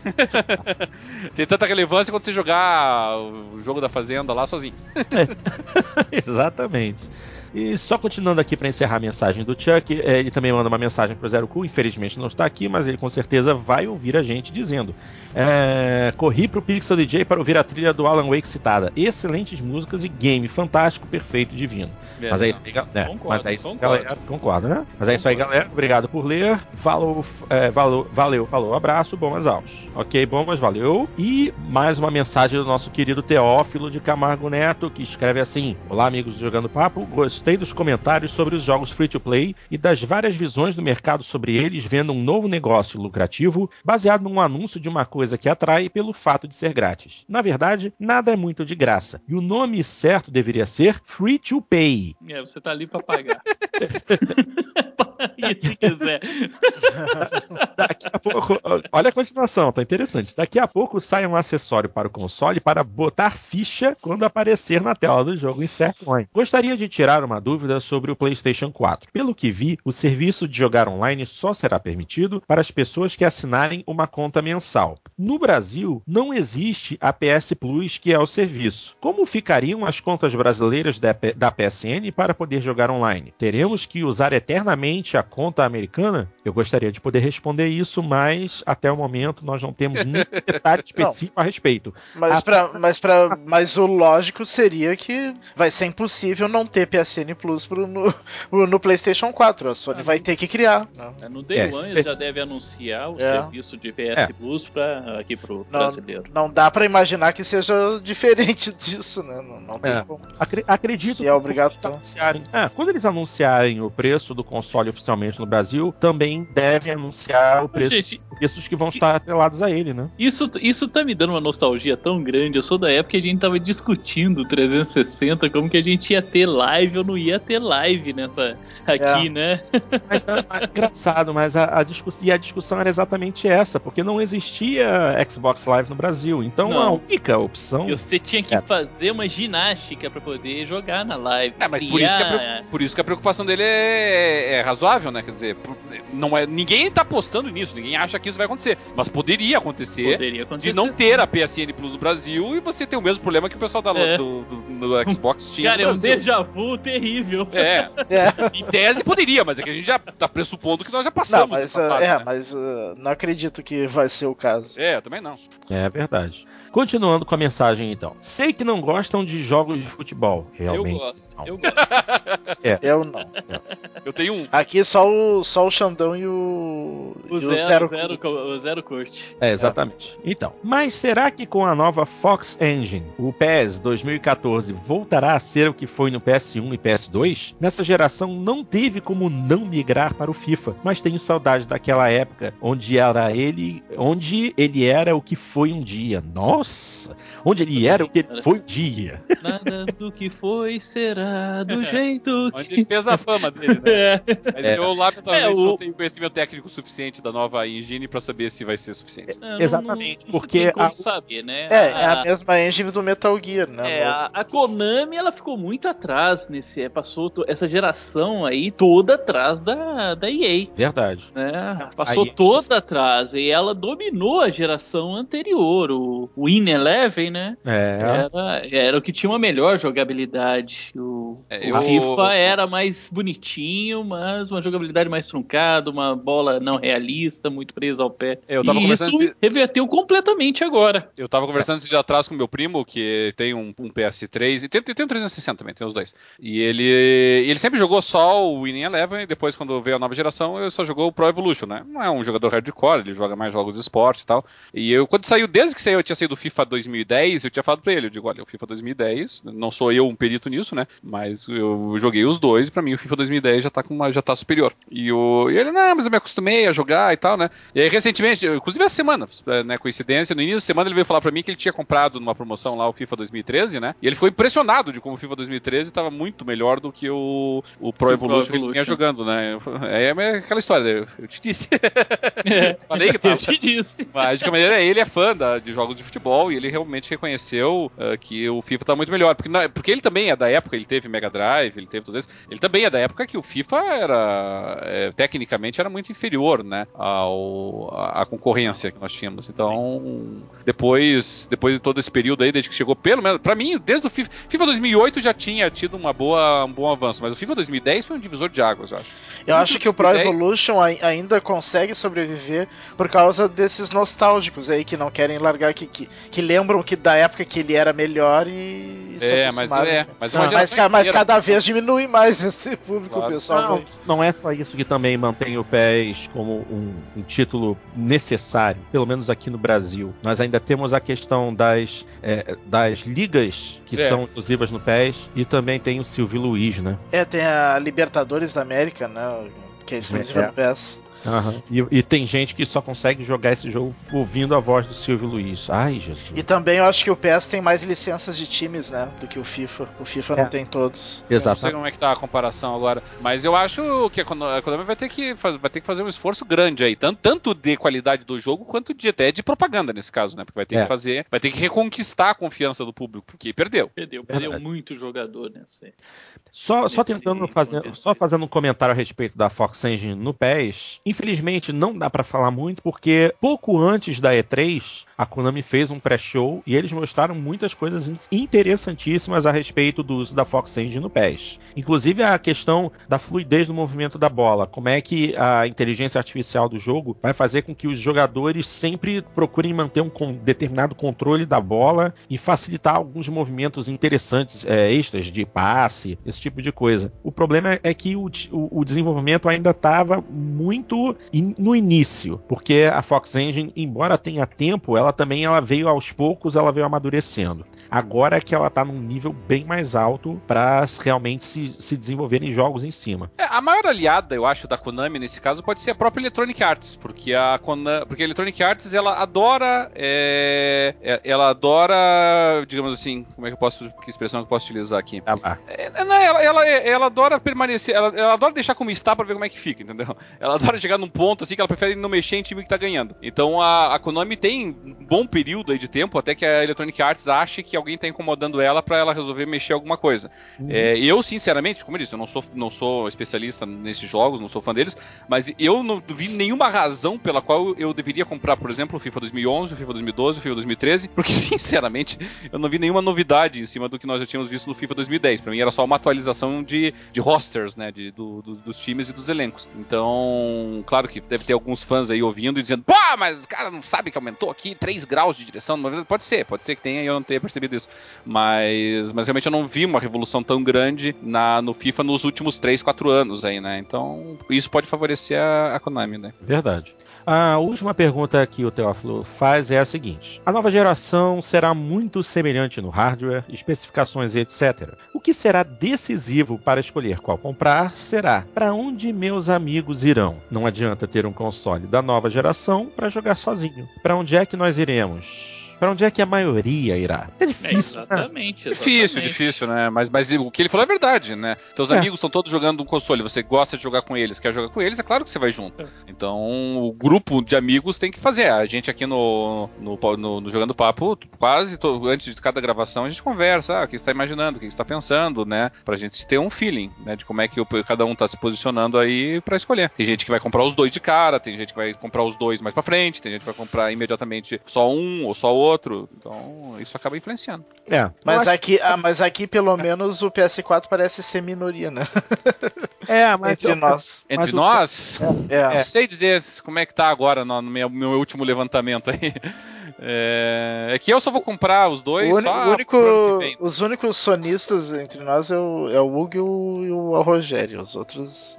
tem tanta relevância quando você jogar o jogo da Fazenda lá sozinho. Exatamente exatamente. E só continuando aqui para encerrar a mensagem do Chuck, eh, ele também manda uma mensagem pro Zero Cool, infelizmente não está aqui, mas ele com certeza vai ouvir a gente dizendo: é, Corri pro Pixel DJ para ouvir a trilha do Alan Wake citada. Excelentes músicas e game fantástico, perfeito, divino. Mas é isso aí, galera. Concordo, mas é isso, concordo. galera. Concordo, né? Mas é isso aí, galera. Obrigado por ler. Falou, é, valeu, valeu, falou, abraço, bomas aulas. Ok, bomas, valeu. E mais uma mensagem do nosso querido Teófilo de Camargo Neto, que escreve assim: Olá, amigos do Jogando Papo. Gostei dos comentários sobre os jogos free to play e das várias visões do mercado sobre eles, vendo um novo negócio lucrativo baseado num anúncio de uma coisa que atrai pelo fato de ser grátis. Na verdade, nada é muito de graça. E o nome certo deveria ser free to pay. É, você tá ali pra pagar. e se quiser. Daqui a pouco, olha a continuação, tá interessante. Daqui a pouco sai um acessório para o console para botar ficha quando aparecer na tela do jogo em Online. Gostaria de tirar uma dúvida sobre o PlayStation 4. Pelo que vi, o serviço de jogar online só será permitido para as pessoas que assinarem uma conta mensal. No Brasil, não existe a PS Plus, que é o serviço. Como ficariam as contas brasileiras da, da PSN para poder jogar online? Teremos que usar eternamente a conta americana, eu gostaria de poder responder isso, mas até o momento nós não temos nenhum detalhe específico a respeito. Mas, A- pra, mas, pra, mas o lógico seria que vai ser impossível não ter PSN Plus pro, no, no PlayStation 4. A Sony Ah, vai ter que criar. né? É, No Day É, One se- já deve anunciar o É. serviço de PS É. Plus pra, aqui pro Não, brasileiro. não dá pra imaginar que seja diferente disso, né? Não, não tem É. como. Acre- acredito Se é anunciarem- é, quando eles anunciarem o preço do console oficialmente no Brasil, também devem anunciar o preço gente, dos serviços que vão estar atrelados a ele, né? Isso, isso tá me dando uma nostalgia tão grande. Eu sou da época que a gente tava discutindo o 360, como que a gente ia ter live ou não ia ter live nessa aqui, É. né? Mas é, é engraçado, mas a, a discussão, e a discussão era exatamente essa, porque não existia Xbox Live no Brasil. Então Não. a única opção. E você tinha que É. fazer uma ginástica pra poder jogar na live. É, mas por isso, que a, por isso que a preocupação dele é, é razoável, né? Quer dizer, não é, ninguém tá apostando nisso, ninguém acha que isso vai acontecer. Mas poderia acontecer poderia acontecer. de não sim. ter a PSN Plus no Brasil e você ter o mesmo problema que o pessoal da, É. do, do- do Xbox tinha Cara, é um déjà vu terrível. É, É. em tese poderia, mas é que a gente já tá pressupondo que nós já Não, passamos mas, dessa uh, fase, é, né? mas uh, não acredito que vai ser o caso. É, eu também não. É verdade. Continuando com a mensagem, então. Sei que não gostam de jogos de futebol. Eu Realmente. gosto. não. Eu gosto. Eu não. Eu tenho um. Aqui só o, só o Xandão e o. O e zero, zero, zero, o zero curte. É, exatamente. Então, mas será que com a nova Fox Engine, o PES 2014 voltará a ser o que foi no PS1 e PS2? Nessa geração não teve como não migrar para o FIFA, mas tenho saudade daquela época onde era ele, onde ele era o que foi um dia. Nossa, onde ele era o que ele foi um dia. Nada do que foi será do jeito Onde ele fez a fama dele, né? É. Mas É. eu, lamentavelmente, É, o- não tenho conhecimento técnico suficiente da nova engine pra saber se vai ser suficiente. Não, Exatamente, não- não porque se tem como a- saber, né? É, é A- a mesma engine do Metal Gear, né? É, a, a Konami ela ficou muito atrás nesse, é, passou essa geração aí toda atrás da, da EA, Verdade. né? Passou Aí- toda atrás e ela dominou a geração anterior, o, o Win Eleven, né? É. Era, era o que tinha uma melhor jogabilidade. O, É, o eu- FIFA era mais bonitinho, mas uma jogabilidade mais truncada, uma bola não realista, muito presa ao pé. Eu tava e conversando isso esse- reverteu completamente agora. Eu tava conversando esses dias atrás com meu primo, que tem um, um PS3, e tem, tem um 360 também, tem os dois. E ele ele sempre jogou só o Winning Eleven, e depois, quando veio a nova geração, ele só jogou o Pro Evolution, né? Não é um jogador hardcore, ele joga mais jogos de esporte e tal. E eu, quando saiu, desde que saiu, eu tinha saído do FIFA 2010, eu tinha falado pra ele, eu digo, olha, o FIFA 2010, não sou eu um perito nisso, né? Mas eu joguei os dois, e pra mim o FIFA 2010 já tá, com uma, já tá superior. E, o, e ele, não, mas eu me acostumei a jogar e tal, né? E aí, recentemente, eu- inclusive essa semana, né, coincidência, no início da semana ele veio falar pra mim que ele tinha comprado numa promoção lá o FIFA 2013, né? E ele ficou impressionado de como o FIFA 2013 tava muito melhor do que o, o Pro Evolution que ele vinha jogando, né? É, é aquela história, eu, eu te disse. É, Falei que eu tava. te disse. Mas de qualquer maneira, ele é fã da- de jogos de futebol e ele realmente reconheceu ah, que o FIFA tá muito melhor. Porque, na- porque ele também é da época, ele teve Mega Drive, ele teve tudo isso. Ele também é da época que o FIFA era, é, tecnicamente, era muito inferior, né? Ao, à, concorrência que nós tínhamos. Então, depois, depois de todo esse período aí, desde que chegou, pelo menos, pra mim, desde o FIFA, FIFA 2008 já tinha tido uma boa, um bom avanço, mas o FIFA 2010 foi um divisor de águas, eu acho. Eu acho que o Pro 2010. Evolution ai- ainda consegue sobreviver por causa desses nostálgicos aí que não querem largar, que, que, que lembram que da época que ele era melhor e. É, mas é. Mas, Ah, uma Mas, ca- mas inteira, cada vez diminui mais esse público, Claro. pessoal. Não, não é só isso que também mantém o PES como um, um título necessário, pelo menos aqui no Brasil. Nós ainda temos a questão das, é, das ligas que É. são inclusivas no PES e também tem o Silvio Luiz, né? É, tem a Libertadores da América, né? Que é exclusiva É. do PES. E, e tem gente que só consegue jogar esse jogo ouvindo a voz do Silvio Luiz. Ai, Jesus. E também eu acho que o PES tem mais licenças de times, né? Do que o FIFA. O FIFA É. não tem todos. Eu não sei Exato. como é que tá a comparação agora, mas eu acho que a Konami vai ter que, vai ter que fazer um esforço grande aí, tanto, tanto de qualidade do jogo quanto de até de propaganda nesse caso, né? Porque vai ter É. que fazer, vai ter que reconquistar a confiança do público, porque perdeu. Perdeu, perdeu Verdade. muito jogador nesse. Só, só Nesse tentando fazer, só fazendo um comentário a respeito da Fox Engine no PES. Infelizmente, não dá para falar muito, porque pouco antes da E3, a Konami fez um pré-show e eles mostraram muitas coisas interessantíssimas a respeito do uso da Fox Engine no PES. Inclusive a questão da fluidez do movimento da bola, como é que a inteligência artificial do jogo vai fazer com que os jogadores sempre procurem manter um determinado controle da bola e facilitar alguns movimentos interessantes, é, extras de passe, esse tipo de coisa. O problema é que o, o, o desenvolvimento ainda estava muito in, no início, porque a Fox Engine, embora tenha tempo, ela ela também ela veio aos poucos, ela veio amadurecendo. Agora é que ela tá num nível bem mais alto para realmente se, se desenvolver em jogos em cima. É, a maior aliada, eu acho, da Konami nesse caso pode ser a própria Electronic Arts, porque a Konami, porque a Electronic Arts ela adora, é, é ela adora, digamos assim, como é que eu posso, que expressão que eu posso utilizar aqui? Ah, é, ela, ela, ela, adora permanecer, ela, ela adora deixar como está para ver como é que fica, entendeu? Ela adora chegar num ponto assim que ela prefere não mexer em time que tá ganhando. Então a, a Konami tem bom período aí de tempo até que a Electronic Arts ache que alguém está incomodando ela para ela resolver mexer alguma coisa. Uhum. É, eu, sinceramente, como eu disse, eu não sou, não sou especialista nesses jogos, não sou fã deles, mas eu não vi nenhuma razão pela qual eu deveria comprar, por exemplo, o FIFA 2011, o FIFA 2012, o FIFA 2013, porque, sinceramente, eu não vi nenhuma novidade em cima do que nós já tínhamos visto no FIFA 2010. Para mim era só uma atualização de, de rosters, né, de, do, do, dos times e dos elencos. Então, claro que deve ter alguns fãs aí ouvindo e dizendo, pô, mas o cara não sabe que aumentou aqui 3 graus de direção. Pode ser, pode ser que tenha e eu não tenha percebido isso. Mas, mas realmente eu não vi uma revolução tão grande na, no FIFA nos últimos 3, 4 anos aí, né? Então isso pode favorecer a, a Konami, né? Verdade. A última pergunta que o Teófilo faz é a seguinte: A nova geração será muito semelhante no hardware, especificações etc. O que será decisivo para escolher qual comprar será para onde meus amigos irão. Não adianta ter um console da nova geração para jogar sozinho. Para onde é que nós iremos? Para onde é que a maioria irá? É difícil. É, exatamente, né? exatamente. Difícil, difícil, né? Mas, mas o que ele falou é verdade, né? Teus é. amigos estão todos jogando um console, você gosta de jogar com eles, quer jogar com eles, é claro que você vai junto. É. Então, o grupo de amigos tem que fazer. A gente aqui no, no, no, no Jogando Papo, quase to, antes de cada gravação, a gente conversa. Ah, o que você está imaginando, o que você está pensando, né? Pra gente ter um feeling, né? De como é que o, cada um tá se posicionando aí para escolher. Tem gente que vai comprar os dois de cara, tem gente que vai comprar os dois mais pra frente, tem gente que vai comprar imediatamente só um ou só outro outro. Então, isso acaba influenciando. É. Mas aqui, que... ah, mas aqui, pelo menos, o PS4 parece ser minoria, né? É, mas. Entre nós. Entre nós? É. é. sei dizer como é que tá agora no, no meu, meu último levantamento aí. É, é que eu só vou comprar os dois. O, só único, os únicos sonistas entre nós é o, é o Hugo e o, e o Rogério. Os outros.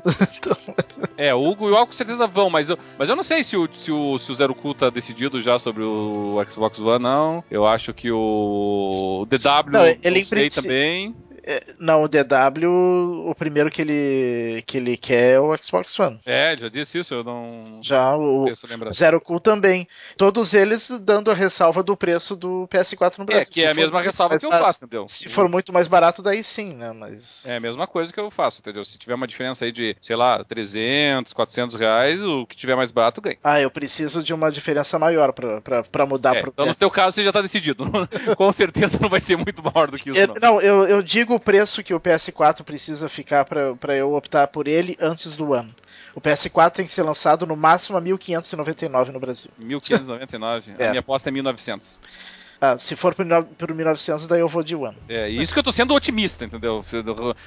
é, o Hugo e o Al com certeza vão, mas eu, mas eu não sei se o, se o, se o Zero Cool tá decidido já sobre o Xbox One, não. Eu acho que o, DW não, ele sei também. É, não, o DW, o primeiro que ele, que ele quer é o Xbox One. É, já disse isso, eu não. Já o Zero Cool também. Todos eles dando a ressalva do preço do PS4 no Brasil. É, que é a mesma ressalva que eu faço, entendeu? Se for muito mais barato, daí sim, né? Mas... É a mesma coisa que eu faço, entendeu? Se tiver uma diferença aí de, sei lá, 300, 400 reais, o que tiver mais barato ganha. Ah, eu preciso de uma diferença maior pra, pra, pra mudar é, pro Então, PS... no teu caso, você já tá decidido. Com certeza não vai ser muito maior do que isso. Não, não eu, eu digo o preço que o PS4 precisa ficar para eu optar por ele antes do ano. O PS4 tem que ser lançado no máximo a 1.599 no Brasil. 1.599? é. A minha aposta é 1.900. Ah, se for por 1900, daí eu vou de One. É, isso que eu tô sendo otimista, entendeu?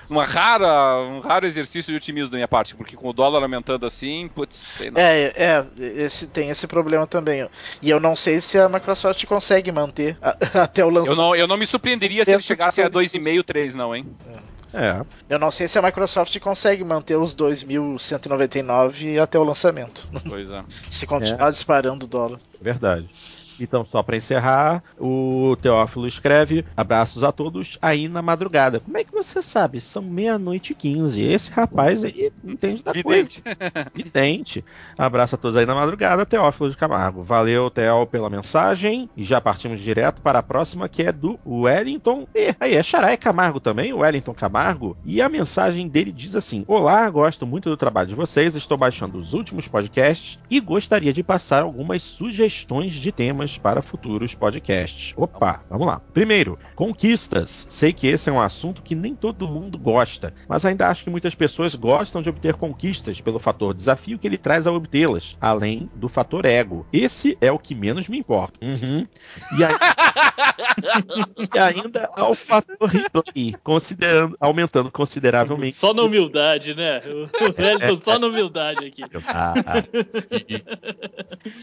Uma rara, um raro exercício de otimismo da minha parte, porque com o dólar aumentando assim, putz, sei não. É, é, esse, tem esse problema também. E eu não sei se a Microsoft consegue manter a, até o lançamento. Eu não, eu não me surpreenderia se ele chegasse a 2,5, 3, não, hein? É. é. Eu não sei se a Microsoft consegue manter os 2.199 até o lançamento. Pois é. se continuar é. disparando o dólar. Verdade. Então, só para encerrar, o Teófilo escreve: abraços a todos aí na madrugada. Como é que você sabe? São meia-noite e quinze. Esse rapaz aí entende da Vidente. coisa. Vidente. Abraço a todos aí na madrugada, Teófilo de Camargo. Valeu, Theo, pela mensagem. E já partimos direto para a próxima, que é do Wellington. E aí, é Xarai Camargo também, o Wellington Camargo. E a mensagem dele diz assim: Olá, gosto muito do trabalho de vocês. Estou baixando os últimos podcasts e gostaria de passar algumas sugestões de temas para futuros podcasts. Opa, vamos lá. Primeiro, conquistas. Sei que esse é um assunto que nem todo mundo gosta, mas ainda acho que muitas pessoas gostam de obter conquistas pelo fator desafio que ele traz ao obtê-las, além do fator ego. Esse é o que menos me importa. Uhum. E, aí... e, ainda ao fator replay, considerando, aumentando consideravelmente. Só na humildade, né? O Wellington só na humildade aqui. Ah,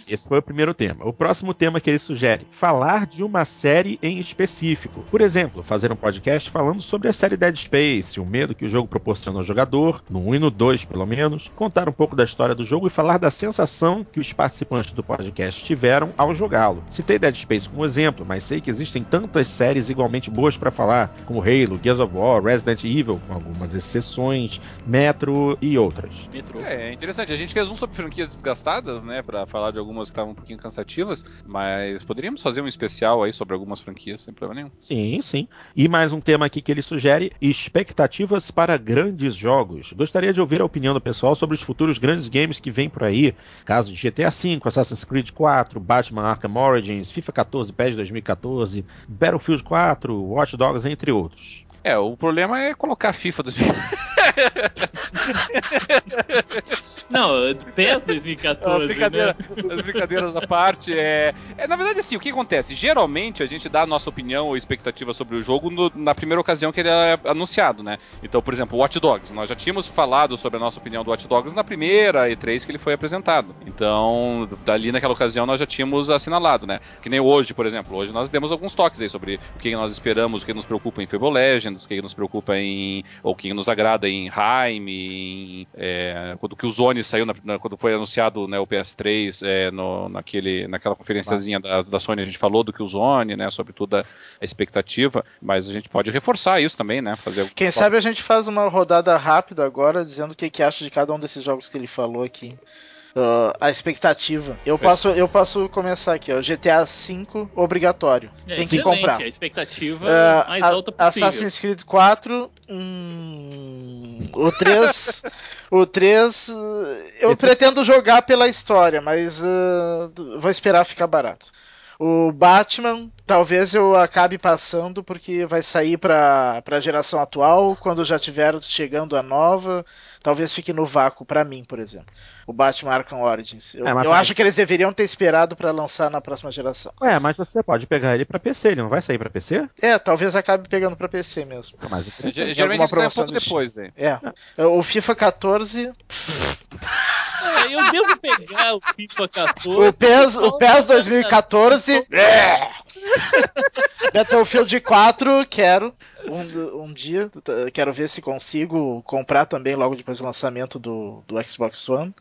esse foi o primeiro tema. O próximo tema que ele sugere: falar de uma série em específico. Por exemplo, fazer um podcast falando sobre a série Dead Space, o medo que o jogo proporciona ao jogador, no 1 e no 2 pelo menos, contar um pouco da história do jogo e falar da sensação que os participantes do podcast tiveram ao jogá-lo. Citei Dead Space como exemplo, mas sei que existem tantas séries igualmente boas para falar, como Halo, Gears of War, Resident Evil, com algumas exceções, Metro e outras. Metro. É, é interessante. A gente fez um sobre franquias desgastadas, né, para falar de algumas que estavam um pouquinho cansativas, mas poderíamos fazer um especial aí sobre algumas franquias, sem problema nenhum. Sim, sim. E mais um tema aqui que ele sugere: expectativas para grandes jogos. Gostaria de ouvir a opinião do pessoal sobre os futuros grandes games que vêm por aí. Caso de GTA V, Assassin's Creed 4, Batman Arkham Origins, FIFA 14, PES 2014, Battlefield 4, Watch Dogs, entre outros. É, o problema é colocar FIFA 2014. Não, PES 2014. brincadeira, né? As brincadeiras à parte, é, é. Na verdade, assim, o que acontece? Geralmente a gente dá a nossa opinião ou expectativa sobre o jogo no, na primeira ocasião que ele é anunciado, né? Então, por exemplo, Watch Dogs. Nós já tínhamos falado sobre a nossa opinião do Watch Dogs na primeira E3 que ele foi apresentado. Então, dali naquela ocasião nós já tínhamos assinalado, né? Que nem hoje, por exemplo. Hoje nós demos alguns toques aí sobre o que nós esperamos, o que nos preocupa em Fable Legends, o que nos preocupa em. ou que nos agrada em Heim, em, é, quando que o Zone saiu, na, na, quando foi anunciado né, o PS3, é, no, naquele, naquela conferenciazinha da, da Sony, a gente falou do que o Zone, né, sobre toda a expectativa, mas a gente pode reforçar isso também, né? Fazer Quem sabe a gente faz uma rodada rápida agora, dizendo o que, que acha de cada um desses jogos que ele falou aqui. Uh, a expectativa. Eu posso, eu posso começar aqui, ó. GTA V obrigatório. É, Tem que comprar. A expectativa Uh, mais a- alta possível. Assassin's Creed 4. hum, o 3. o 3. uh, Eu Esse- pretendo jogar pela história, mas uh, vou esperar ficar barato. O Batman, talvez eu acabe passando porque vai sair para a geração atual, quando já tiver chegando a nova, talvez fique no vácuo para mim, por exemplo. O Batman Arkham Origins. Eu, É, eu acho que eles deveriam ter esperado para lançar na próxima geração. Ué, mas você pode pegar ele pra PC, ele não vai sair pra PC? É, talvez acabe pegando para PC mesmo. Mas Geralmente alguma ele sai um pouco do depois, né? É. O FIFA 14, É, eu devo pegar o FIFA 14. o PES, o PES Só- 2014. É. Battlefield 4, quero. Um, um dia, quero ver se consigo comprar também logo depois do lançamento do, do Xbox One.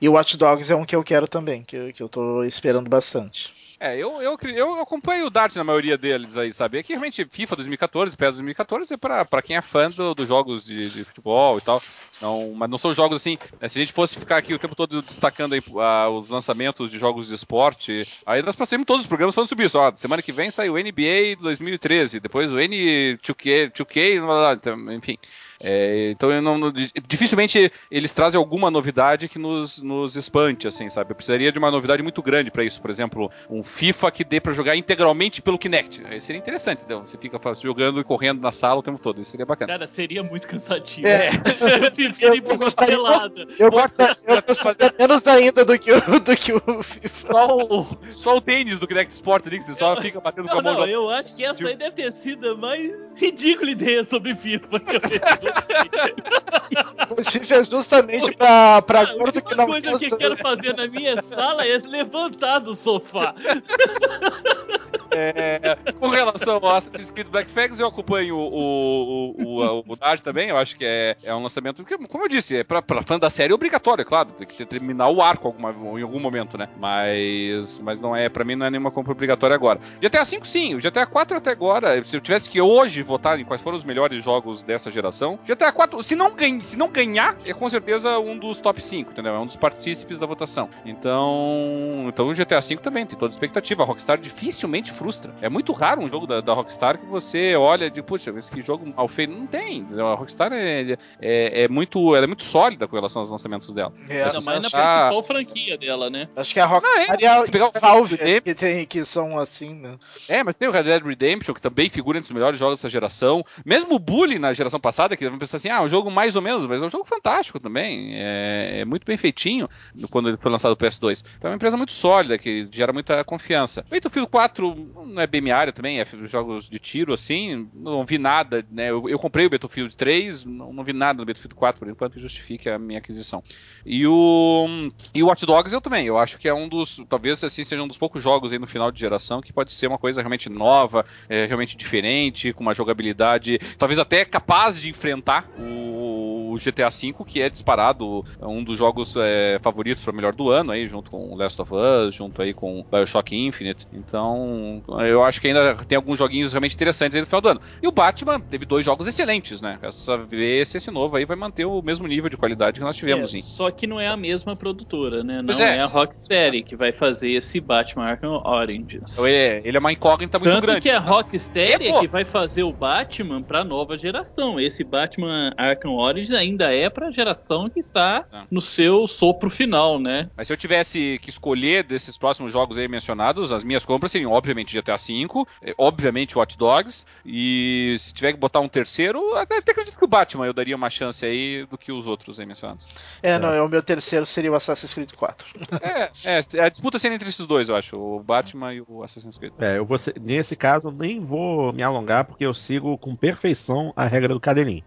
E o Watch Dogs é um que eu quero também, que, eu- que eu tô esperando bastante. É, eu, eu, eu acompanho o Dart na maioria deles aí, sabe? É que realmente FIFA 2014, PES 2014 é pra, quem é fã do- dos jogos de, de futebol e tal. Não, mas não são jogos assim. né, se a gente fosse ficar aqui o tempo todo destacando aí, ah, os lançamentos de jogos de esporte, aí nós passamos todos os programas falando sobre isso. Ó, semana que vem sai o NBA 2013, depois o N2K, 2K blá, blá, então, enfim. É, então eu não, dificilmente eles trazem alguma novidade que nos, nos espante, assim, sabe? Eu precisaria de uma novidade muito grande pra isso. Por exemplo, um FIFA que dê pra jogar integralmente pelo Kinect. Aí seria interessante, então. Você fica jogando e correndo na sala o tempo todo. Isso seria bacana. Cara, seria muito cansativo. É. Eu prefiro ir Eu pro. Eu gosto eu gostaria menos ainda do que o, do que o FIFA. Só o, só o tênis do Kinect Sport ali, que você só fica batendo com Não, a mão. não, eu acho que essa aí deve ter sido a mais ridícula ideia sobre FIFA que eu Mas FIFA é justamente pra, pra A gordo que não coisa que eu quero fazer na minha sala é levantar do sofá. É, com relação ao Assassin's Creed Black Flags, eu acompanho o, o, o, o, Dart também. Eu acho que é, é um lançamento que, como eu disse, é pra, pra fã da série é obrigatório, é claro. Tem que ter- terminar o arco alguma, em algum momento, né? Mas, mas não é, pra mim, não é nenhuma compra obrigatória agora. GTA V, sim. O GTA 4 até agora, se eu tivesse que hoje votar em quais foram os melhores jogos dessa geração, GTA 4, se não, ganha, se não ganhar, é com certeza um dos top 5, entendeu? É um dos partícipes da votação. Então, então o GTA V também tem toda a expectativa. A Rockstar dificilmente frustra. É muito raro um jogo da, da Rockstar que você olha de, puxa, esse jogo mal feito. Não tem. A Rockstar é, é, é muito, ela é muito sólida com relação aos lançamentos dela. É, Ainda mais na principal franquia dela, né? Acho que a Rockstar não, é, e a, pegar o Valve que, tem, que são assim, né? É, mas tem o Red Dead Redemption, que também figura entre os melhores jogos dessa geração. Mesmo o Bully na geração passada, que vão pensar assim, ah, um jogo mais ou menos, mas é um jogo fantástico também. É, é muito bem feitinho quando ele foi lançado o PS2. Então é uma empresa muito sólida, que gera muita confiança. O Battlefield 4 não é bem minha área também, é jogos de tiro assim, não vi nada, né? Eu, eu comprei o Battlefield 3, não, não, vi nada no Battlefield 4 por enquanto que justifique a minha aquisição. E o e o Watch Dogs eu também, eu acho que é um dos, talvez assim seja um dos poucos jogos aí no final de geração que pode ser uma coisa realmente nova, é, realmente diferente, com uma jogabilidade talvez até capaz de enfrentar o, o GTA V, que é disparado um dos jogos é, favoritos para melhor do ano aí, junto com Last of Us, junto aí com BioShock Infinite. Então, eu acho que ainda tem alguns joguinhos realmente interessantes aí no final do ano. E o Batman teve dois jogos excelentes, né? Essa ver se esse novo aí vai manter o mesmo nível de qualidade que nós tivemos. É, só que não é a mesma produtora, né? Não é. é. a Rocksteady que vai fazer esse Batman Arkham Origins. Então, é, ele é uma incógnita muito Tanto grande. que a Rocksteady é, é que vai fazer o Batman para nova geração. Esse Batman Arkham Origins ainda é para a geração que está é. no seu sopro final, né? Mas se eu tivesse que escolher desses próximos jogos aí mencionados, as minhas compras seriam obviamente GTA V, é, obviamente Watch Dogs e se tiver que botar um terceiro, até, até acredito que o Batman eu daria uma chance aí do que os outros aí mencionados. É, não, é. o meu terceiro seria o Assassin's Creed 4. é, é, a disputa seria entre esses dois, eu acho, o Batman e o Assassin's Creed. É, eu vou ser, nesse caso nem vou me alongar porque eu sigo com perfeição a regra do cadelinho.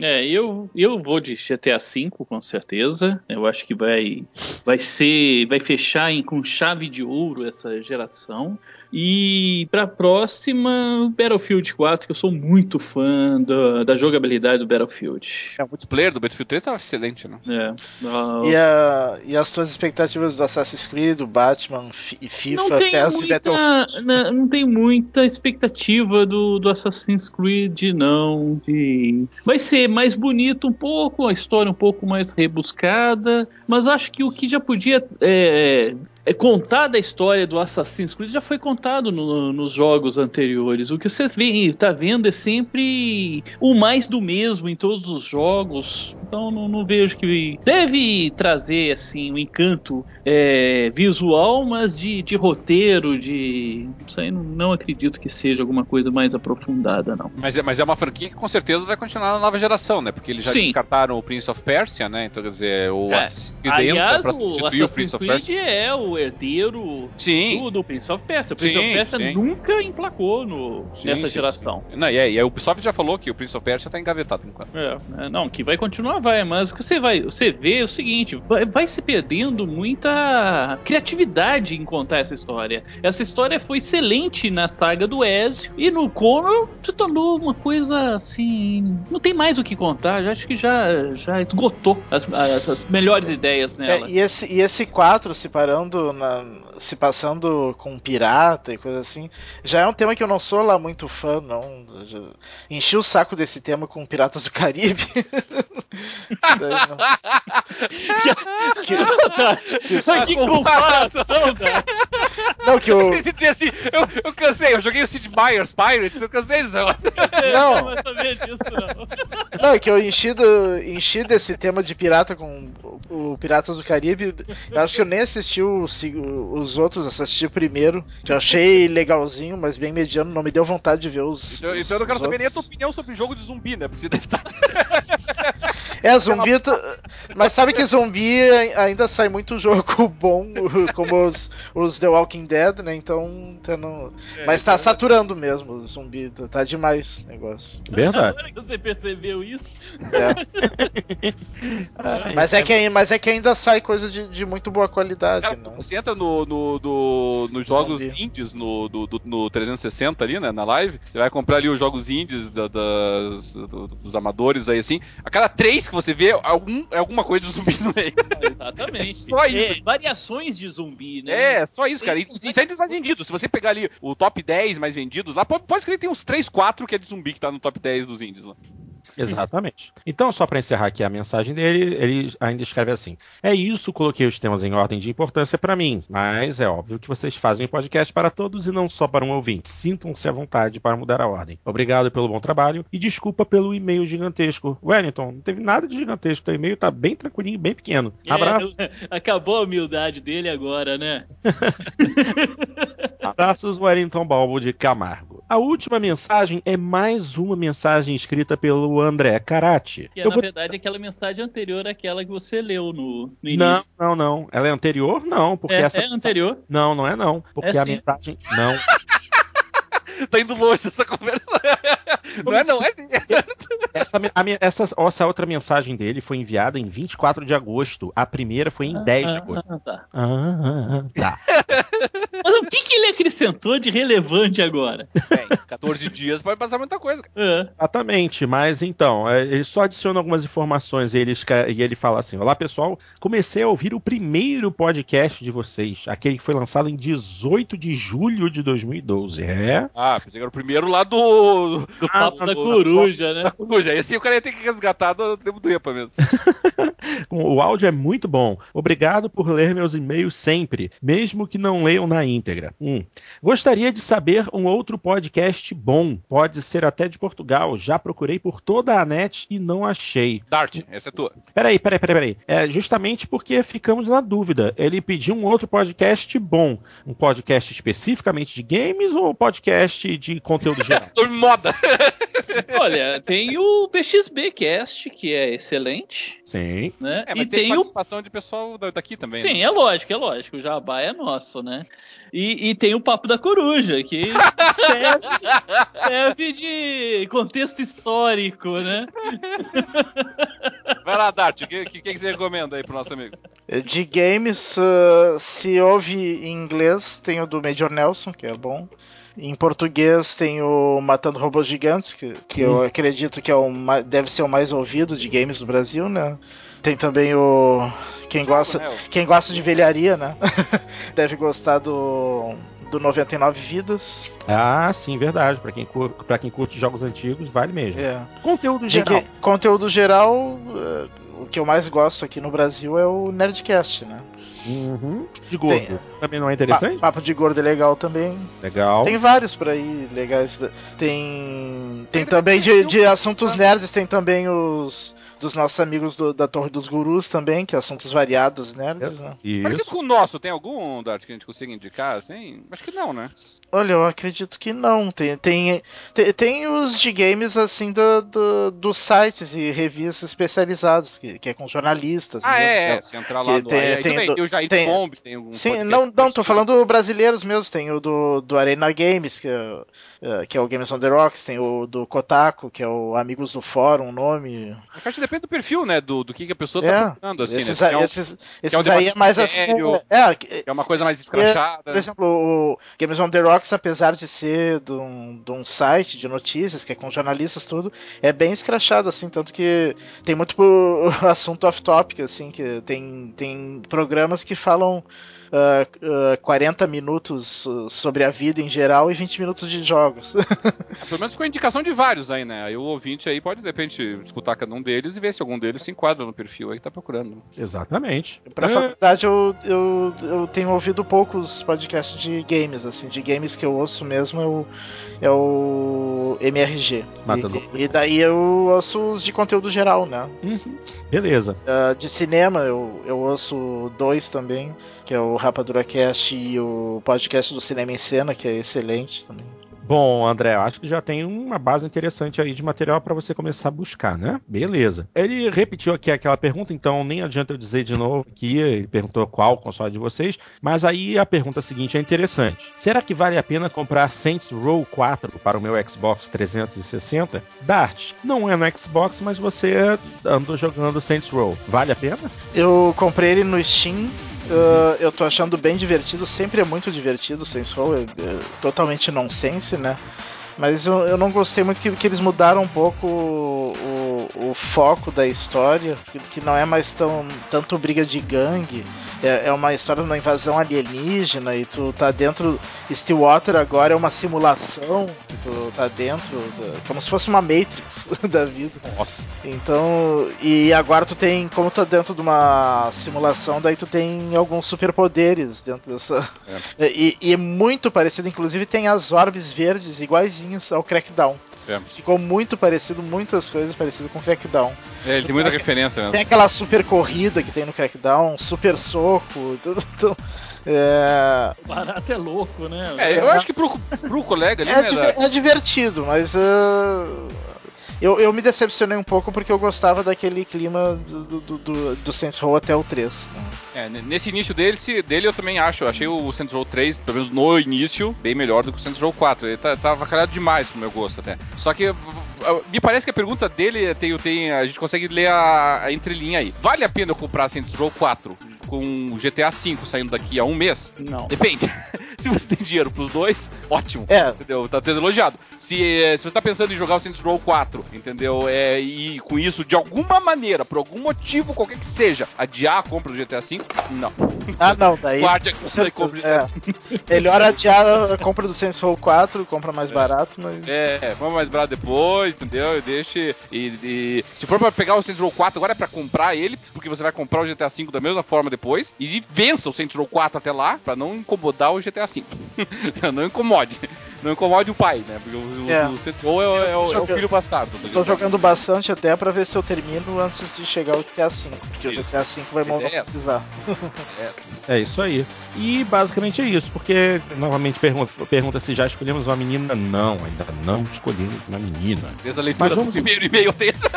É, eu, eu vou de GTA V com certeza. Eu acho que vai, vai ser, vai fechar em, com chave de ouro essa geração. E pra próxima, Battlefield 4, que eu sou muito fã da, da jogabilidade do Battlefield. É, o multiplayer do Battlefield 3 tava excelente, né? É. Uh... E, a, e as tuas expectativas do Assassin's Creed, do Batman e FIFA, não tem PES muita, e Battlefield? Não, não tem muita expectativa do, do Assassin's Creed, não. De... Vai ser mais bonito um pouco, a história um pouco mais rebuscada, mas acho que o que já podia é, é contada a história do Assassin's Creed já foi contado no, nos jogos anteriores. O que você está vendo é sempre o mais do mesmo em todos os jogos. Então não, não vejo que deve trazer assim um encanto é, visual, mas de, de roteiro, de isso aí não, não, acredito que seja alguma coisa mais aprofundada não. Mas é, mas é uma franquia que com certeza vai continuar na nova geração, né? Porque eles já Sim. descartaram o Prince of Persia, né? Então quer dizer o é. Assassin's Creed Aliás, entra o Assassin's Creed é o herdeiro do, do, Prince of Persia. O Prince sim, of Persia sim. nunca emplacou no, sim, nessa geração. Não, e, é, e a Ubisoft já falou que o Prince of Persia tá engavetado por enquanto. É, é, não, que vai continuar, vai, mas o que você vai, você vê é o seguinte, vai, vai se perdendo muita criatividade em contar essa história. Essa história foi excelente na saga do Ezio e no Conan se tornou uma coisa assim, não tem mais o que contar, já acho que já, já esgotou as, as, as melhores ideias nela. É, e, esse, e esse 4 se parando na, se passando com pirata e coisa assim, já é um tema que eu não sou lá muito fã, não. Enchi o saco desse tema com Piratas do Caribe. não. que, que, que, que comparação, cara. Não, que eu... assim, eu, eu cansei, eu joguei o Sid Meier's Pirates, eu cansei desse negócio. Não, não. não, é que eu enchi, do, enchi desse tema de pirata com o Piratas do Caribe. Eu acho que eu nem assisti o os outros, assisti o primeiro, que eu achei legalzinho, mas bem mediano, não me deu vontade de ver os. Então, os, então eu não quero saber nem a tua opinião sobre jogo de zumbi, né? Porque você deve estar. É, zumbi. Mas sabe que zumbi ainda sai muito jogo bom, como os, os The Walking Dead, né? Então. Tá no... é, mas tá então... saturando mesmo, zumbi. Tá demais o negócio. Verdade. Agora que você percebeu isso. É. mas, é que, mas é que ainda sai coisa de, de muito boa qualidade. Cara, não. Você entra no, no, no, nos jogos zumbi. indies no, do, do, no 360 ali, né? Na live. Você vai comprar ali os jogos indies da, das, do, dos amadores aí assim. A cada três que você vê, algum, é alguma coisa de zumbi no meio. Exatamente. É só isso. É, variações de zumbi, né? É, só isso, cara. E, e tem mais vendidos. Se você pegar ali o top 10 mais vendidos lá, pode, pode escrever que tem uns 3, 4 que é de zumbi que tá no top 10 dos indies lá. Exatamente. Então, só para encerrar aqui a mensagem dele, ele ainda escreve assim: É isso, coloquei os temas em ordem de importância para mim, mas é óbvio que vocês fazem podcast para todos e não só para um ouvinte. Sintam-se à vontade para mudar a ordem. Obrigado pelo bom trabalho e desculpa pelo e-mail gigantesco. Wellington, não teve nada de gigantesco, teu e-mail tá bem tranquilinho, bem pequeno. É, Abraço. É, acabou a humildade dele agora, né? Abraços, Wellington Balbo de Camargo. A última mensagem é mais uma mensagem escrita pelo André Karate. Que é, na vou... verdade, aquela mensagem anterior àquela que você leu no, no início. Não, não, não. Ela é anterior? Não, porque é, essa. É anterior? Não, não é não. Porque é a sim. mensagem. Não. tá indo longe essa conversa. Não é, não, é sim. Essa, a, essa, essa, outra mensagem dele foi enviada em 24 de agosto. A primeira foi em ah, 10 de ah, agosto. Ah, tá. Ah, tá. Mas o que, que ele acrescentou de relevante agora? Bem, 14 dias pode passar muita coisa. É. Exatamente, mas então, ele só adiciona algumas informações e ele, e ele fala assim: Olá pessoal, comecei a ouvir o primeiro podcast de vocês, aquele que foi lançado em 18 de julho de 2012. É? Ah, pensei que era o primeiro lá do. Do papo da coruja, né? Da coruja. Esse o cara ia ter que resgatar do tempo do EPA mesmo. o áudio é muito bom. Obrigado por ler meus e-mails sempre, mesmo que não leiam na íntegra. Hum. Gostaria de saber um outro podcast bom. Pode ser até de Portugal. Já procurei por toda a net e não achei. Dart, essa é tua. Peraí, peraí, peraí, peraí. É justamente porque ficamos na dúvida. Ele pediu um outro podcast bom. Um podcast especificamente de games ou podcast de conteúdo geral? Sobre moda. Olha, tem o PXB Cast, que é excelente. Sim. Né? É, mas e tem, tem o participação de pessoal daqui também. Sim, né? é lógico, é lógico. O jabá é nosso, né? E, e tem o Papo da Coruja, que serve, serve de contexto histórico, né? Vai lá, Dart, o que, que, que você recomenda aí pro nosso amigo? De games, uh, se ouve em inglês, tem o do Major Nelson, que é bom. Em português tem o Matando Robôs Gigantes, que, que eu acredito que é o, deve ser o mais ouvido de games no Brasil, né? Tem também o. Quem gosta, né, quem gosta de velharia, né? deve gostar do. Do 99 Vidas. Ah, sim, verdade. Pra quem, cur... pra quem curte jogos antigos, vale mesmo. É. Conteúdo De geral. ga- conteúdo geral, uh, o que eu mais gosto aqui no Brasil é o Nerdcast, né? Uhum. De gordo. Tem- Também não é interessante? Pa- Papo de gordo é legal também. Legal. Tem vários por aí legais. Tem. Tem também de, de assuntos nerds, tem também os. Dos nossos amigos do- da Torre dos Gurus também, que é assuntos variados nerds, né? Isso. com o nosso, tem algum, Dart, que a gente consiga indicar, assim? Acho que não, né? Olha, eu acredito que não. Tem, tem, tem, tem os de games assim do, do- dos sites e revistas especializados, que, que é com jornalistas. Ah, mesmo, é, é. Se entrar Que lá no tem- aí, tem do- tem o Jair tem- Bomb, tem algum Sim, não, não, tô falando brasileiros mesmo. Tem o do, do Arena Games, que é, é, que é o Games on the Rocks, tem o do Kotaku, que é o Amigos do Fórum, o nome. Acho que depende do perfil, né? Do, do que, que a pessoa É, tá procurando, assim, esses né? é um- esses, é um esses debate aí é mais sério, assim. É, que- é uma coisa mais escrachada. por exemplo, o Games on the Rocks, apesar de ser de um, de um site de notícias, que é com jornalistas tudo, é bem escrachado, assim, tanto que tem muito pô, assunto off-topic, assim, que tem, tem programas que falam ah, ah, 40 minutos uh, sobre a vida em geral e 20 minutos de jogos. Pelo menos com a indicação de vários aí, né? Aí o ouvinte aí pode, de repente, escutar cada um deles e ver se algum deles se enquadra no perfil aí que tá procurando. Exatamente. Pra É, faculdade eu, eu, eu tenho ouvido poucos podcasts de games, assim, de games que eu ouço mesmo é o, é o MRG. E, e daí eu ouço os de conteúdo geral, né? uhum. Beleza. Ah, de cinema eu, eu ouço dois também, que é o Rapadura Cast e o podcast do Cinema em Cena, que é excelente também. Bom, André, eu acho que já tem uma base interessante aí de material para você começar a buscar, né? Beleza. Ele repetiu aqui aquela pergunta, então nem adianta eu dizer de novo que ele perguntou qual console de vocês, mas aí a pergunta seguinte é interessante. Será que vale a pena comprar Saints Row 4 para o meu Xbox 360? Dart, não é no Xbox, mas você andou jogando Saints Row. Vale a pena? Eu comprei ele no Steam. Ah, eu tô achando bem divertido, sempre é muito divertido Row, é, é totalmente nonsense, né? Mas eu, eu não gostei muito que, que eles mudaram um pouco o foco da história, que não é mais tão tanto briga de gangue, é, é uma história de uma invasão alienígena e tu tá dentro. Stillwater agora é uma simulação que tu tá dentro, da, como se fosse uma Matrix da vida. Nossa. Então, e agora tu tem, como tu tá dentro de uma simulação, daí tu tem alguns superpoderes dentro dessa. É. E, e é muito parecido, inclusive tem as orbes verdes iguaizinhas ao Crackdown. É. Ficou muito parecido, muitas coisas parecidas com o Crackdown. É, ele tem muita referência mesmo. Tem aquela super corrida que tem no Crackdown, super soco, tudo. tudo é... O barato é louco, né? É, eu acho que pro, pro colega ali, é, né, é divertido, mas. Uh... Eu, eu me decepcionei um pouco porque eu gostava daquele clima do, do, do, do Saints Row até o 3. Né? É, nesse início dele, dele eu também acho. Eu achei o Saints Row 3, pelo menos no início, bem melhor do que o Saints Row 4. Ele tá, tava calhado demais pro meu gosto até. Só que me parece que a pergunta dele tem, tem a gente consegue ler a, a entrelinha aí. Vale a pena eu comprar Saints Row 4 com GTA V saindo daqui a um mês? Não. Depende. se você tem dinheiro pros dois, ótimo. É. Entendeu? Tá sendo elogiado. Se, eh, se você tá pensando em jogar o Saints Row 4, entendeu? É, e com isso, de alguma maneira, por algum motivo qualquer que seja, adiar a compra do GTA V, não. Ah, não, daí. Guarde a compra e compre é. Melhor adiar a compra do Saints Row 4, compra mais é. barato, mas. É, compra mais barato depois, entendeu? E deixe. E, e, se for pra pegar o Saints Row 4, agora é pra comprar ele, porque você vai comprar o GTA V da mesma forma depois, e vença o Saints Row 4 até lá, pra não incomodar o GTA V. não incomode. Não incomode o pai, né? Porque o, é. o Saints Row é, é, é, o filho bastardo. Tô jogando bastante até pra ver se eu termino antes de chegar o GTA V, porque isso. o GTA V vai é precisar. É isso aí. E basicamente é isso, porque novamente pergunta, pergunta se já escolhemos uma menina. Não, ainda não escolhemos uma menina. Desde a leitura Mas vamos... do primeiro e-mail desse.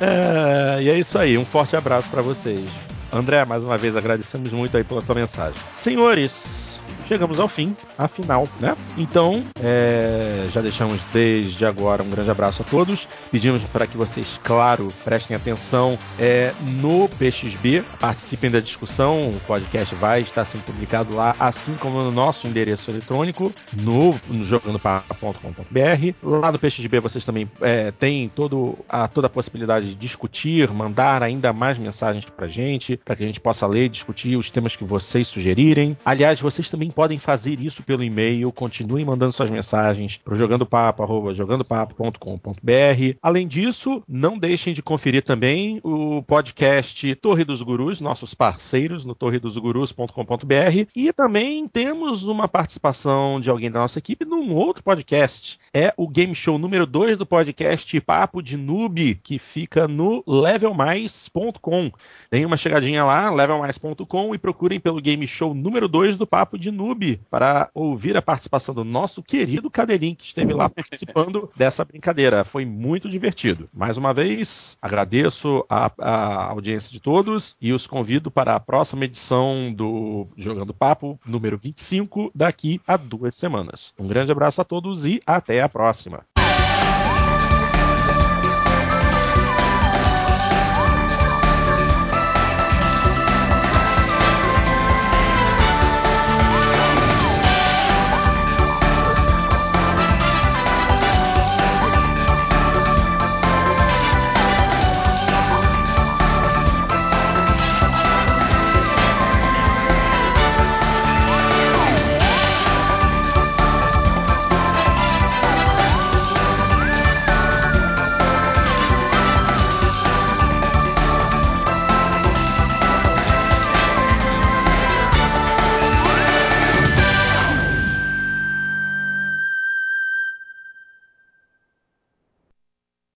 é, e é isso aí, um forte abraço para vocês. André, mais uma vez agradecemos muito aí pela tua mensagem. Senhores, chegamos ao fim, afinal, né? Então, é, já deixamos desde agora um grande abraço a todos. Pedimos para que vocês, claro, prestem atenção é, no PXB, participem da discussão. O podcast vai estar sendo publicado lá, assim como no nosso endereço eletrônico, no, no jogandopá.com.br. Lá no PXB vocês também é, têm todo a, toda a possibilidade de discutir, mandar ainda mais mensagens para gente, para que a gente possa ler e discutir os temas que vocês sugerirem. Aliás, vocês também podem fazer isso pelo e-mail. Continuem mandando suas mensagens para jogandopapo.com.br. Além disso, não deixem de conferir também o podcast Torre dos Gurus, nossos parceiros no torredosgurus.com.br. E também temos uma participação de alguém da nossa equipe num outro podcast. É o game show número 2 do podcast Papo de Noob, que fica no levelmais.com. Deem uma chegadinha lá, levelmais.com, e procurem pelo game show número 2 do Papo de Noob para ouvir a participação do nosso querido Cadeirinho, que esteve lá participando dessa brincadeira. Foi muito divertido. Mais uma vez, agradeço a, a audiência de todos e os convido para a próxima edição do Jogando Papo, número 25, daqui a duas semanas. Um grande abraço a todos e até a próxima.